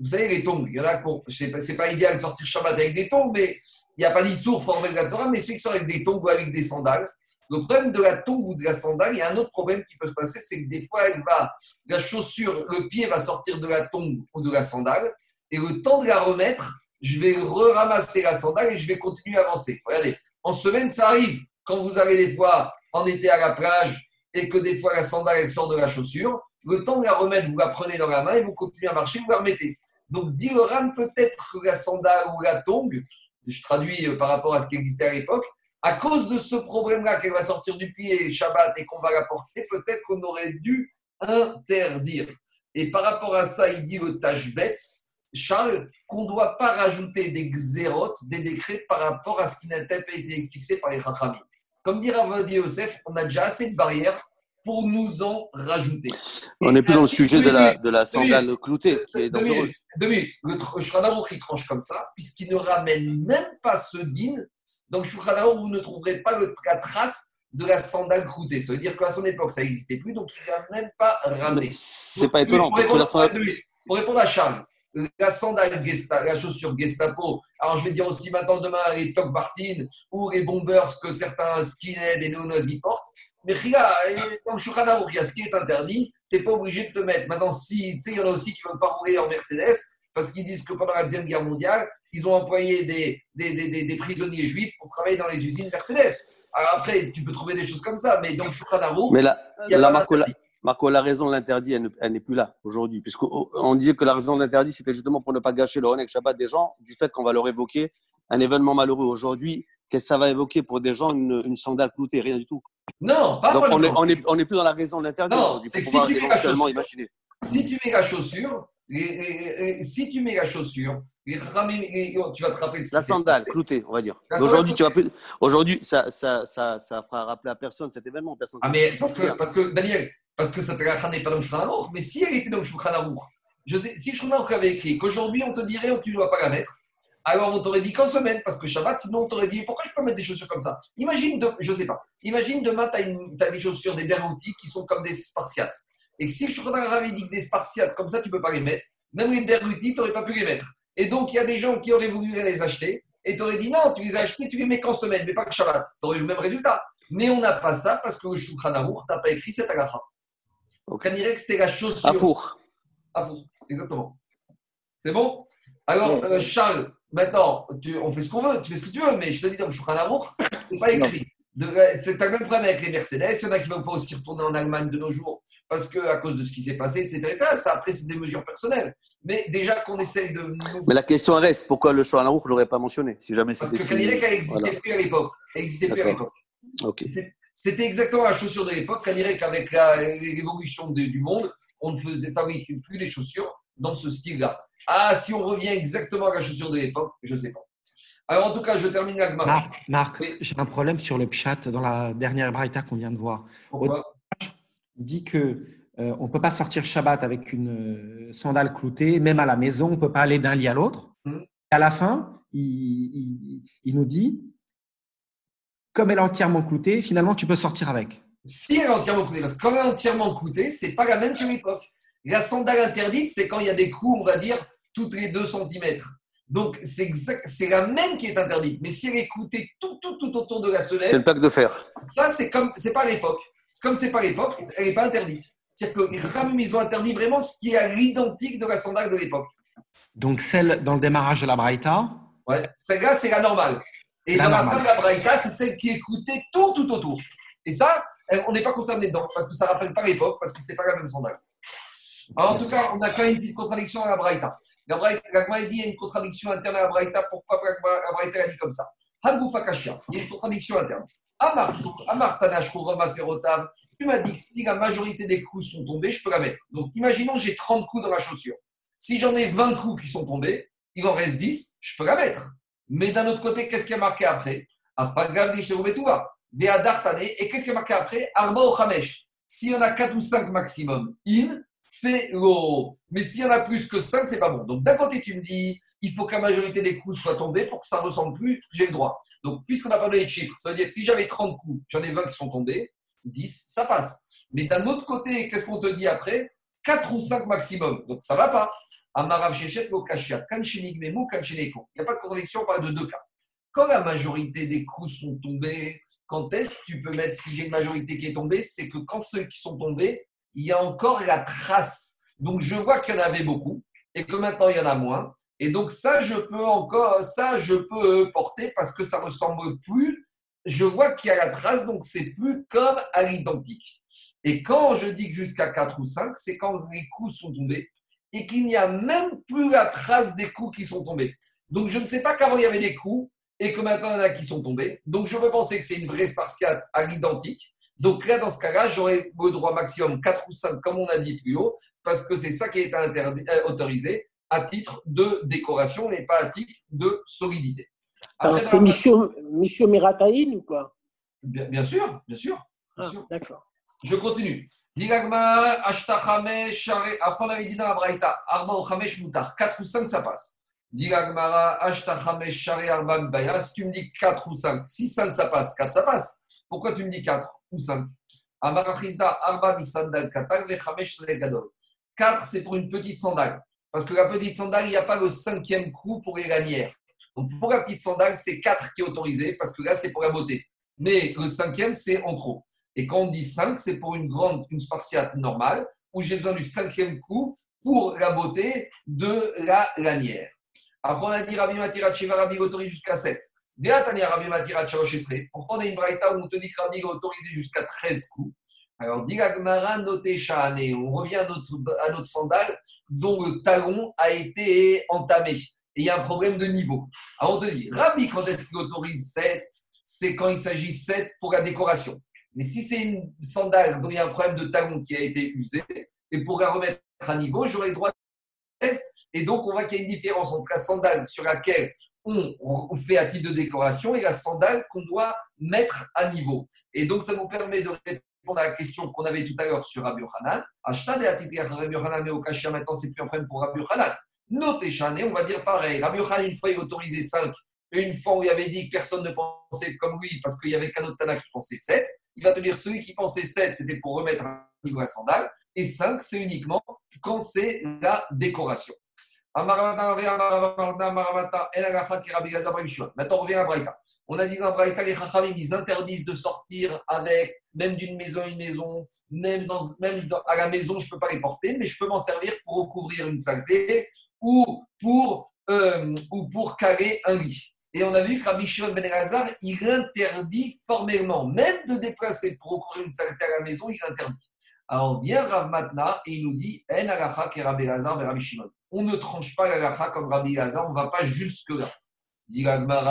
Vous savez, les tongs, il y en a, je sais pas- c'est pas idéal de sortir Shabbat avec des tongs, mais il n'y a pas d'issour formé de la Torah, mais ceux qui sont avec des tongs ou avec des sandales, le problème de la tongue ou de la sandale, il y a un autre problème qui peut se passer, c'est que des fois, elle va, la chaussure, le pied va sortir de la tongue ou de la sandale, et le temps de la remettre, je vais re-ramasser la sandale et je vais continuer à avancer. Regardez, en semaine, ça arrive. Quand vous avez des fois en été à la plage et que des fois la sandale, elle sort de la chaussure, le temps de la remettre, vous la prenez dans la main et vous continuez à marcher, vous la remettez. Donc, dit le Ram, peut-être la sandale ou la tongue, je traduis euh, par rapport à ce qui existait à l'époque, à cause de ce problème-là qu'elle va sortir du pied Shabbat et qu'on va la porter, peut-être qu'on aurait dû interdire. Et par rapport à ça, il dit le Tashbetz, Charles, qu'on ne doit pas rajouter des xérotes, des décrets par rapport à ce qui n'a pas été fixé par les Chachamim. Comme dit Ravadi Yosef, on a déjà assez de barrières pour nous en rajouter. On n'est plus dans le sujet de la, de sandale cloutée qui est deux dangereuse. minutes, deux minutes. Le Aruch, il tranche comme ça, puisqu'il ne ramène même pas ce din. Donc, Aruch, vous ne trouverez pas la trace de la sandale croûtée. Ça veut dire qu'à son époque, ça n'existait plus, donc il n'a même pas ramené. C'est pas étonnant Pour parce que la répondre, sandale. pour répondre à Charles, la sandale la chaussure Gestapo, alors je vais dire aussi maintenant demain les Top Martin ou les bombers que certains skinheads et néo-nazis portent. Mais regarde, dans le Shulchan Aruch, il y a ce qui est interdit, tu n'es pas obligé de te mettre. Maintenant, si, tu sais, il y en a aussi qui ne veulent pas rouler en Mercedes parce qu'ils disent que pendant la Deuxième Guerre mondiale, ils ont employé des, des, des, des- prisonniers juifs pour travailler dans les usines Mercedes. Alors après, tu peux trouver des choses comme ça, mais dans le Shulchan Aruch, Mais là, il y a là pas Marco, la, d'interdit. Marco, la raison de l'interdit, elle ne- elle n'est plus là aujourd'hui. Puisqu'on disait que la raison de l'interdit, c'était justement pour ne pas gâcher le Honek Shabbat des gens, du fait qu'on va leur évoquer un événement malheureux. Aujourd'hui, qu'est-ce que ça va évoquer pour des gens une, une sandale cloutée Rien du tout. Non, pas Donc, on n'est on est, on est plus dans la raison de l'interdit. Non, c'est que si tu mets la chaussure-. Si tu mets la chaussure, les- les- les- si tu mets la chaussure, tu vas te rappeler de ce La sandale, cloutée, on va dire. Aujourd'hui, tu vas plus. Aujourd'hui, ça, ça, ça, ça fera rappeler à personne cet événement. Personne Ah, mais parce que, parce que, Daniel, parce que ça n'est pas dans le Shulchan mais si elle était dans le Shulchan je sais, si Shulchan avait écrit qu'aujourd'hui on te dirait tu ne dois pas la mettre, alors on t'aurait dit qu'en semaine, parce que Shabbat, sinon on t'aurait dit pourquoi je peux mettre des chaussures comme ça? Imagine, de, je sais pas, imagine demain tu as, des chaussures, des Bergouti qui sont comme des Spartiates. Et si le Shulchan avait dit que des Spartiates comme ça, tu ne peux pas les mettre, même les Bergouti, tu n'aurais pas pu les mettre. Et donc il y a des gens qui auraient voulu les acheter, et tu aurais dit non, tu les as achetés, tu les mets qu'en semaine, mais pas que Shabbat. Tu aurais eu le même résultat. Mais on n'a pas ça parce que le Shulchan n'a pas écrit cette agafa. Donc on dirait que c'était la chaussure. À four. À four, exactement. C'est bon? Alors, euh, Charles, maintenant, tu- on fait ce qu'on veut, tu fais ce que tu veux, mais je te dis dans le Shulchan Aruch, c'est pas écrit. De- C'est le même problème avec les Mercedes. Il y en a qui ne veulent pas aussi retourner en Allemagne de nos jours parce que à cause de ce qui s'est passé, etc. etc. Ça, après, c'est des mesures personnelles. Mais déjà qu'on essaye de. Mais la question reste pourquoi le Shoah ne l'aurait pas mentionné Si jamais Parce que Kanirek, n'existait Voilà. plus à l'époque. N'existait plus à l'époque. Ok. C'est- C'était exactement la chaussure de l'époque. Qu'avec la- l'évolution du monde, on ne faisait fabriquer plus les chaussures dans ce style-là. Ah, si on revient exactement à la chaussure de l'époque, je ne sais pas. Alors, en tout cas, je termine la Gemara. Marc, Marc, Oui. j'ai un problème sur le pshat dans la dernière braïta qu'on vient de voir. Pourquoi? Il dit que euh, on peut pas sortir Shabbat avec une euh, sandale cloutée, même à la maison, on peut pas aller d'un lit à l'autre. Et à la fin, il, il- il nous dit, comme elle est entièrement cloutée, finalement, tu peux sortir avec. Si elle est entièrement coûtée, parce que quand elle est entièrement coûtée, c'est pas la même que l'époque. La sandale interdite, c'est quand il y a des coups, on va dire, toutes les 2 cm. Donc, c'est c'est la même qui est interdite. Mais si elle est coûtée tout, tout, tout autour de la C'est semelle, le plaque de fer. ça, c'est comme, c'est pas l'époque. C'est comme c'est pas l'époque, elle n'est pas interdite. C'est-à-dire que les ils ont interdit vraiment ce qui est à l'identique de la sandale de l'époque. Donc, celle dans le démarrage de la braïta, Ouais. Celle-là, c'est la normale. Et La dans la fin de la Braïta, c'est celle qui est coûtée tout, tout autour. Et ça, on n'est pas concerné dedans, parce que ça ne rappelle pas l'époque, parce que ce n'était pas la même sandale. Alors, en tout cas, on a quand même une petite contradiction à la Braïta. La Braïta, la dit qu'il y a une contradiction interne à la. Pourquoi la Braïta dit comme ça? Il y a une contradiction interne. Tu m'as dit que si la majorité des coups sont tombés, je peux la mettre. Donc, imaginons j'ai 30 coups dans ma chaussure. Si j'en ai 20 coups qui sont tombés, il en reste 10, je peux la mettre. Mais d'un autre côté, qu'est-ce qui a marqué après? Et qu'est-ce qui a marqué après? Arba y en a 4 ou 5 maximum, in, fait l'eau. Mais s'il y en a plus que 5, c'est pas bon. Donc d'un côté, tu me dis, il faut que la majorité des coups soient tombés pour que ça ne ressemble plus, j'ai le droit. Donc puisqu'on n'a pas donné de chiffres, ça veut dire que si j'avais 30 coups, j'en ai 20 qui sont tombés, 10, ça passe. Mais d'un autre côté, qu'est-ce qu'on te dit après? 4 ou 5 maximum. Donc ça va pas. Amarav Lokashia, Kanchineko. Il n'y a pas de contradiction, on parle de deux cas. Quand la majorité des coups sont tombés, quand est-ce que tu peux mettre, si j'ai une majorité qui est tombée, c'est que quand ceux qui sont tombés, il y a encore la trace. Donc je vois qu'il y en avait beaucoup et que maintenant il y en a moins. Et donc ça, je peux encore, ça, je peux porter parce que ça ressemble plus. Je vois qu'il y a la trace, donc c'est plus comme à l'identique. Et quand je dis que jusqu'à 4 ou 5, c'est quand les coups sont tombés et qu'il n'y a même plus la trace des coups qui sont tombés. Donc je ne sais pas qu'avant il y avait des coups et que maintenant il y en a qui sont tombés. Donc je peux penser que c'est une vraie spartiate à l'identique. Donc là, dans ce cas-là, j'aurais le droit maximum 4 ou 5, comme on a dit plus haut, parce que c'est ça qui est interdit, euh, autorisé à titre de décoration et pas à titre de solidité. Alors, Après, c'est la- Michio, Michio Merataïn ou quoi? Bien, bien sûr, bien sûr. bien Ah, sûr. D'accord. Je continue. Diragma, Ashtachame, Share. Après, on avait dit dans la Braïta, Arba ou Chamesh Moutar. 4 ou 5, ça passe. Diragmara, Ashtachame, Share, Arba Mbaya. Si tu me dis 4 ou 5, si 5, ça passe, 4, ça passe. Pourquoi tu me dis 4 ou 5 Amarachizda, Arba. 4, c'est pour une petite sandale. Parce que la petite sandale, il n'y a pas le cinquième coup pour les lanières. Donc, pour la petite sandale, c'est 4 qui est autorisé, parce que là, c'est pour la beauté. Mais le cinquième, c'est en trop. Et quand on dit 5, c'est pour une grande, une spartiate normale, où j'ai besoin du cinquième coup pour la beauté de la lanière. Après, on a dit Rabbi Matira Chiva, Rabbi autorise jusqu'à 7. Pourtant, on a une braïta où on te dit que Rabbi est autorisé jusqu'à 13 coups. Alors, dit noté Shahane. On revient à notre, à notre sandale dont le talon a été entamé. et il y a un problème de niveau. Alors on te dit, Rabbi, quand est-ce qu'il autorise 7 C'est quand il s'agit 7 pour la décoration. Mais si c'est une sandale dont il y a un problème de talon qui a été usé, et pour la remettre à niveau, j'aurai le droit de Et donc, on voit qu'il y a une différence entre la sandale sur laquelle on fait à titre de décoration et la sandale qu'on doit mettre à niveau. Et donc, ça nous permet de répondre à la question qu'on avait tout à l'heure sur Rabbi Hanan. Acheter des attitudes Rabbi Hanan, mais au Kashia, maintenant, c'est plus un problème pour Rabbi Hanan. Notez Chané, on va dire pareil. Rabbi Hanan, une fois, il autorisait 5. Et une fois où il avait dit que personne ne pensait comme lui, parce qu'il y avait qu'un autre Tana qui pensait 7, il va te dire celui qui pensait 7, c'était pour remettre à niveau la sandale. Et 5, c'est uniquement quand c'est la décoration. Maintenant, on revient à Braïta. On a dit dans Braïta, les Chachamim, ils interdisent de sortir avec, même d'une maison à une maison, même, à la maison, je ne peux pas les porter, mais je peux m'en servir pour recouvrir une saleté ou pour, euh, ou pour un lit. Et on a vu que Rabbi Shimon Ben Elazar, il interdit formellement, même de déplacer pour recouvrir une saleté à la maison, il interdit. Alors vient Rav Matna et il nous dit En alacha Rabbi Lazar ve Rabbi Shimon. On ne tranche pas l'alacha comme Rabbi Lazar, on ne va pas jusque-là. Dit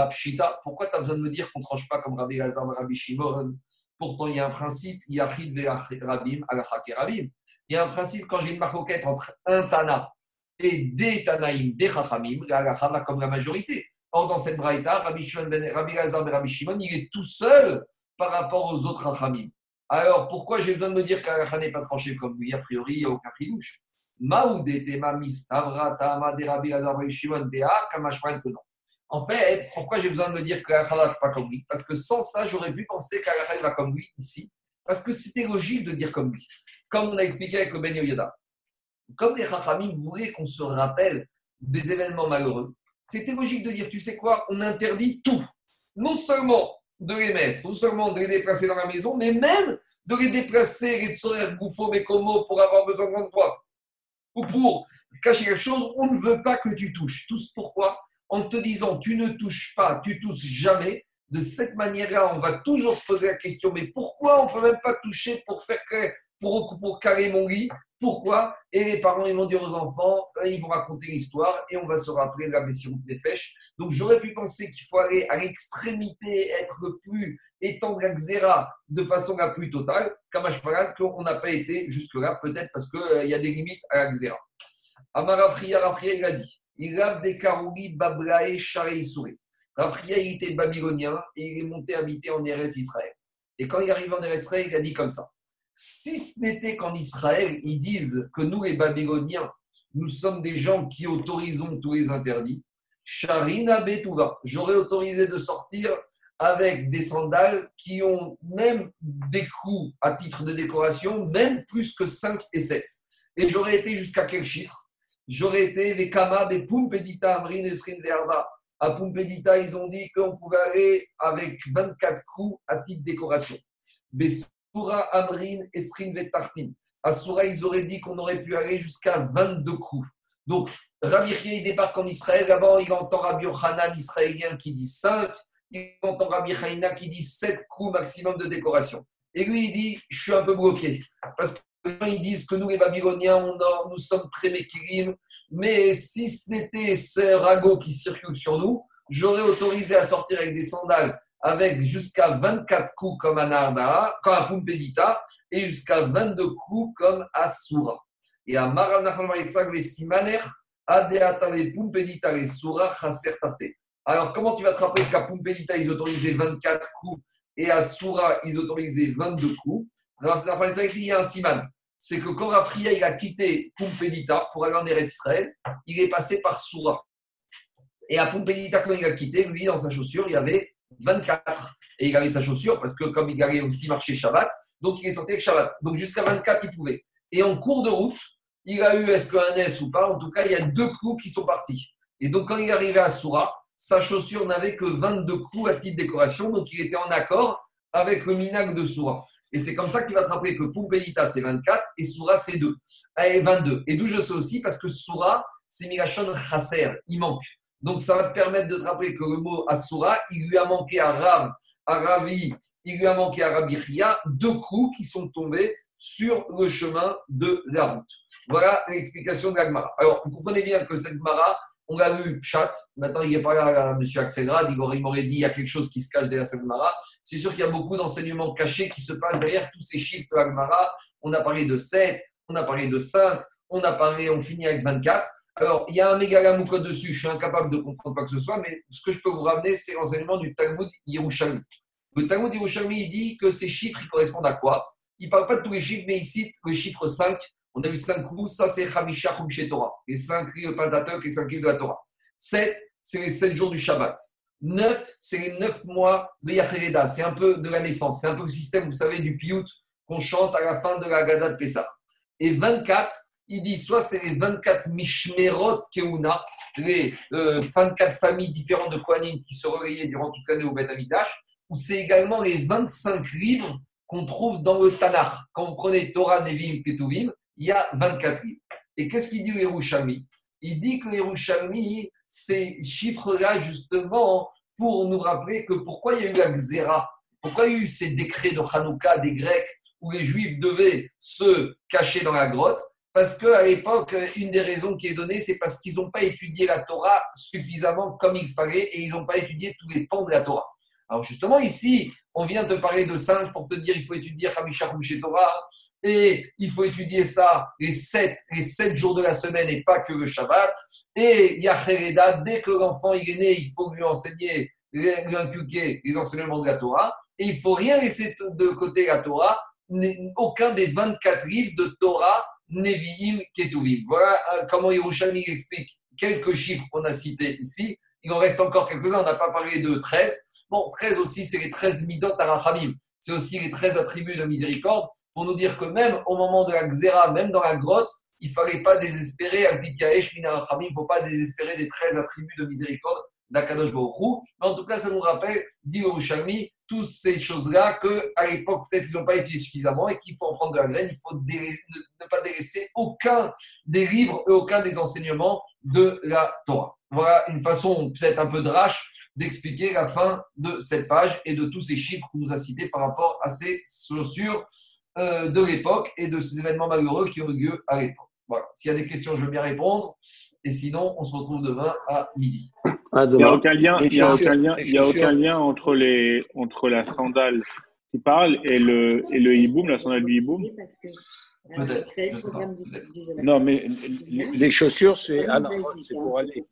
Pshita, pourquoi tu as besoin de me dire qu'on ne tranche pas comme Rabbi Lazar ve Rabbi Shimon? Pourtant, il y a un principe. Il y a un principe, quand j'ai une marcoquette entre un Tana et des Tanaïm, des Chachamim, l'alacha va comme la majorité. Or, dans cette braïta, Rabbi, ben, Rabbi Lazar ve Rabbi Shimon, il est tout seul par rapport aux autres Chachamim. Alors, pourquoi j'ai besoin de me dire qu'Alacha n'est pas tranché comme lui? A priori, il n'y a aucun fridouche. En fait, pourquoi j'ai besoin de me dire que n'est pas comme lui? Parce que sans ça, j'aurais pu penser qu'Alacha va comme lui ici. Parce que c'était logique de dire comme lui. Comme on a expliqué avec le Ben Yoyada. Comme les Chachamim voulaient qu'on se rappelle des événements malheureux, c'était logique de dire, tu sais quoi, on interdit tout. Non seulement de les mettre, non seulement de les déplacer dans la maison, mais même de les déplacer, les tsorer, gouffo, mécomo, pour avoir besoin de toi, ou pour cacher quelque chose, on ne veut pas que tu touches. Tous pourquoi? En te disant, tu ne touches pas, tu touches jamais. De cette manière-là, on va toujours se poser la question, mais pourquoi on ne peut même pas toucher pour faire pour, pour carrer mon lit pourquoi? Et les parents, ils vont dire aux enfants, ils vont raconter l'histoire et on va se rappeler de la blessure des fèches. Donc j'aurais pu penser qu'il faut aller à l'extrémité, être le plus, étendre la xéra de façon la plus totale. Kamashparan, qu'on n'a pas été jusque-là, peut-être parce qu'il euh, y a des limites à la xéra. Amarafria, Rafria, il a dit il a des Karouli, Bablae, Charé, Souré. Rafria, il était babylonien et il est monté habiter en Eretz Israël. Et quand il arrive en Eretz Israël, il a dit comme ça si ce n'était qu'en Israël, ils disent que nous, les Babyloniens, nous sommes des gens qui autorisons tous les interdits, Sharina Betouva, j'aurais autorisé de sortir avec des sandales qui ont même des coûts à titre de décoration, même plus que 5 et 7. Et j'aurais été jusqu'à quel chiffre? J'aurais été les Kama, les Pumpedita, Amrin, Esrin, Verba. À Pumpedita, ils ont dit qu'on pouvait aller avec 24 coups à titre de décoration. Soura Amrin, Esrin, Vetartin. À Soura, ils auraient dit qu'on aurait pu aller jusqu'à 22 coups. Donc, Rabbi il débarque en Israël. D'abord, il entend Rabbi Yochanan, israélien, qui dit 5. Il entend Rabbi Haïna qui dit 7 coups maximum de décoration. Et lui, il dit Je suis un peu bloqué. Parce que ils disent que nous, les Babyloniens, on nous sommes très méquilim, mais si ce n'était ce ragot qui circule sur nous, j'aurais autorisé à sortir avec des sandales avec jusqu'à 24 coups comme à Narda, comme à Pumpedita, et jusqu'à 22 coups comme à Soura. Et à les Simaner, Adeatave Pumpedita, les Soura, Chaser Alors, comment tu vas te rappeler qu'à Pumpedita, ils autorisaient 24 coups et à Soura, ils autorisaient 22 coups? Il y a un siman. C'est que quand Rafria il a quitté Pumpedita pour aller en Eretz Israël, il est passé par Soura. Et à Pumpedita, quand il a quitté, lui, dans sa chaussure, il y avait 24. Et il avait sa chaussure parce que comme il allait aussi marcher Shabbat, donc il est sorti avec Shabbat. Donc jusqu'à 24, il pouvait. Et en cours de route, il a eu, est-ce qu'un S ou pas, en tout cas, il y a deux clous qui sont partis. Et donc quand il est arrivé à Soura, sa chaussure n'avait que 22 clous à titre décoration, donc il était en accord avec le minag de Soura. Et c'est comme ça vas te rappeler que Pumpelita c'est 24 et Soura c'est 2. Et 22. Et d'où je sais aussi parce que Soura, c'est Mirachon Chasser, il manque. Donc, ça va te permettre de te rappeler que le mot Asura, il lui a manqué à Rav, à Ravi, il lui a manqué à Rabbi deux coups qui sont tombés sur le chemin de la route. Voilà l'explication de l'Agmara. Alors, vous comprenez bien que cette Mara, On l'a vu, Pshat. Maintenant, il n'est pas là, M. Axelrad. Il aurait- il m'aurait dit il y a quelque chose qui se cache derrière cette Gemara. C'est sûr qu'il y a beaucoup d'enseignements cachés qui se passent derrière tous ces chiffres de la Gemara. On a parlé de 7, on a parlé de 5, on a parlé, on finit avec 24. Alors, il y a un mégalamouko dessus. Je suis incapable de comprendre quoi que ce soit, mais ce que je peux vous ramener, c'est l'enseignement du Talmud Yerushalmi. Le Talmud Yerushalmi, il dit que ces chiffres, ils correspondent à quoi? Il ne parle pas de tous les chiffres, mais il cite le chiffre 5. On a vu 5 coups, ça c'est Hamisha Chumshe Torah. Les 5 livres Pentateuch, les 5 livres de la Torah. 7, c'est les 7 jours du Shabbat. 9, c'est les 9 mois de Yacheleda. C'est un peu de la naissance. C'est un peu le système, vous savez, du Piout qu'on chante à la fin de la Gada de Pessah. Et 24, il dit soit c'est les 24 Mishmerot Keuna, les euh, 24 familles différentes de Kohanim qui se relayaient durant toute l'année au Beth Amidash, ou c'est également les 25 livres qu'on trouve dans le Tanakh. Quand vous prenez Torah, Nevim, Ketuvim, il y a 24 livres. Et qu'est-ce qu'il dit le Yerushalmi Il dit que le Yerushalmi, ces chiffres-là, justement, pour nous rappeler que pourquoi il y a eu la Xéra, pourquoi il y a eu ces décrets de Hanouka des Grecs où les Juifs devaient se cacher dans la grotte parce qu'à l'époque, une des raisons qui est donnée, c'est parce qu'ils n'ont pas étudié la Torah suffisamment comme il fallait et ils n'ont pas étudié tous les pans de la Torah. Alors justement, ici, on vient te parler de singe pour te dire il faut étudier Hamisha Torah et il faut étudier ça les sept, les sept jours de la semaine et pas que le Shabbat. Et Yachereda, dès que l'enfant est né, il faut lui enseigner, lui inculquer les enseignements de la Torah. Et il faut rien laisser de côté la Torah, aucun des 24 livres de Torah, Nevi'im, Ketuvim. Voilà euh, comment Yerushalmi explique quelques chiffres qu'on a cités ici. Il en reste encore quelques-uns, on n'a pas parlé de 13. Bon, 13 aussi, c'est les 13 midot arachamim. C'est aussi les 13 attributs de miséricorde pour nous dire que même au moment de la xéra, même dans la grotte, il ne fallait pas désespérer, il ne faut pas désespérer des 13 attributs de miséricorde d'Akadosh Baruch Mais en tout cas, ça nous rappelle, dit Yerushalmi, toutes ces choses-là qu'à l'époque, peut-être, ils n'ont pas étudié suffisamment et qu'il faut en prendre de la graine. Il faut ne pas délaisser aucun des livres et aucun des enseignements de la Torah. Voilà une façon peut-être un peu drache d'expliquer la fin de cette page et de tous ces chiffres qu'on nous a cités par rapport à ces chaussures euh, de l'époque et de ces événements malheureux qui ont eu lieu à l'époque. Voilà. S'il y a des questions, je veux bien répondre. Et sinon, on se retrouve demain à midi. À Il n'y a aucun lien, Les il y a chaussures, aucun lien, les il y a aucun lien entre les entre la sandale qui parle et le et le hiboum, la sandale du hiboum. Peut-être, pas, peut-être. Non, mais les, les chaussures, c'est ah pour aller.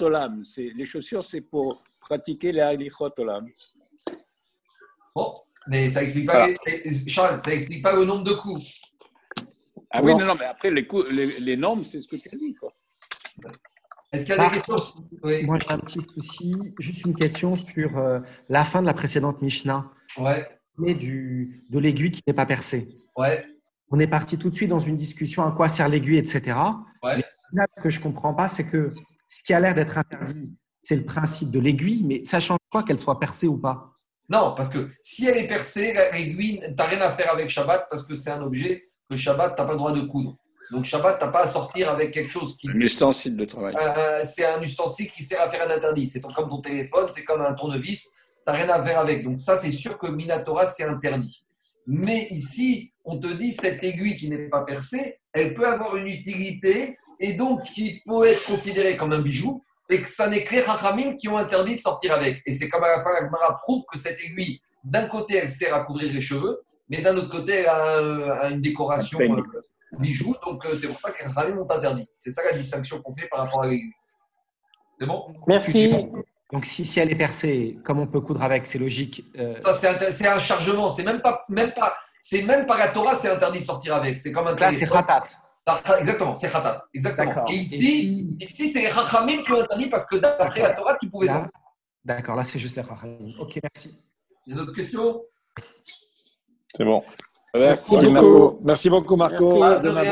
Olam. c'est- Les chaussures, c'est pour pratiquer la l'Ichot Olam. Bon, mais ça explique pas, les- Charles, ça explique pas le nombre de coups. Ah oui, Non. non, mais après, les, cou- les, les normes, c'est ce que tu as dit. Quoi. Est-ce qu'il y a des questions Oui. Moi, j'ai un petit souci. Juste une question sur euh, la fin de la précédente Mishnah, Ouais, mais du, de l'aiguille qui n'est pas percée. ouais, On est parti tout de suite dans une discussion à quoi sert l'aiguille, etc. ouais. Mais là, ce que je ne comprends pas, c'est que ce qui a l'air d'être interdit, c'est le principe de l'aiguille, mais ça change quoi qu'elle soit percée ou pas? Non, parce que si elle est percée, la- l'aiguille, tu n'as rien à faire avec Shabbat parce que c'est un objet que Shabbat, tu n'as pas le droit de coudre. Donc Shabbat, tu n'as pas à sortir avec quelque chose qui. Un ustensile de travail. Euh, c'est un ustensile qui sert à faire un interdit. C'est comme ton téléphone, c'est comme un tournevis, tu n'as rien à faire avec. Donc ça, c'est sûr que Minatora, c'est interdit. Mais ici, on te dit, cette aiguille qui n'est pas percée, elle peut avoir une utilité et donc qui peut être considérée comme un bijou et que ça n'est que les Chachamim qui ont interdit de sortir avec. Et c'est comme à la fin, la Gemara prouve que cette aiguille, d'un côté, elle sert à couvrir les cheveux, mais d'un autre côté, elle a, a une décoration Un euh, bijou. Donc euh, c'est pour ça que les Chachamim ont interdit. C'est ça la distinction qu'on fait par rapport à l'aiguille. C'est bon? Merci. Donc, si, si elle est percée, comme on peut coudre avec, c'est logique. euh, Ça, c'est un, chargement. C'est même pas, même pas, c'est même pas la Torah, c'est interdit de sortir avec. C'est comme un là, c'est. Ça- Exactement, c'est khatat. Exactement. Et ici, ici c'est les Chachamim qui ont interdit parce que d'après la Torah, tu pouvais Là, sortir. D'accord, là, c'est juste les rachamim. Ok, merci. Il y a d'autres questions? C'est bon. Merci Merci beaucoup. beaucoup. Merci beaucoup, Marco. Merci.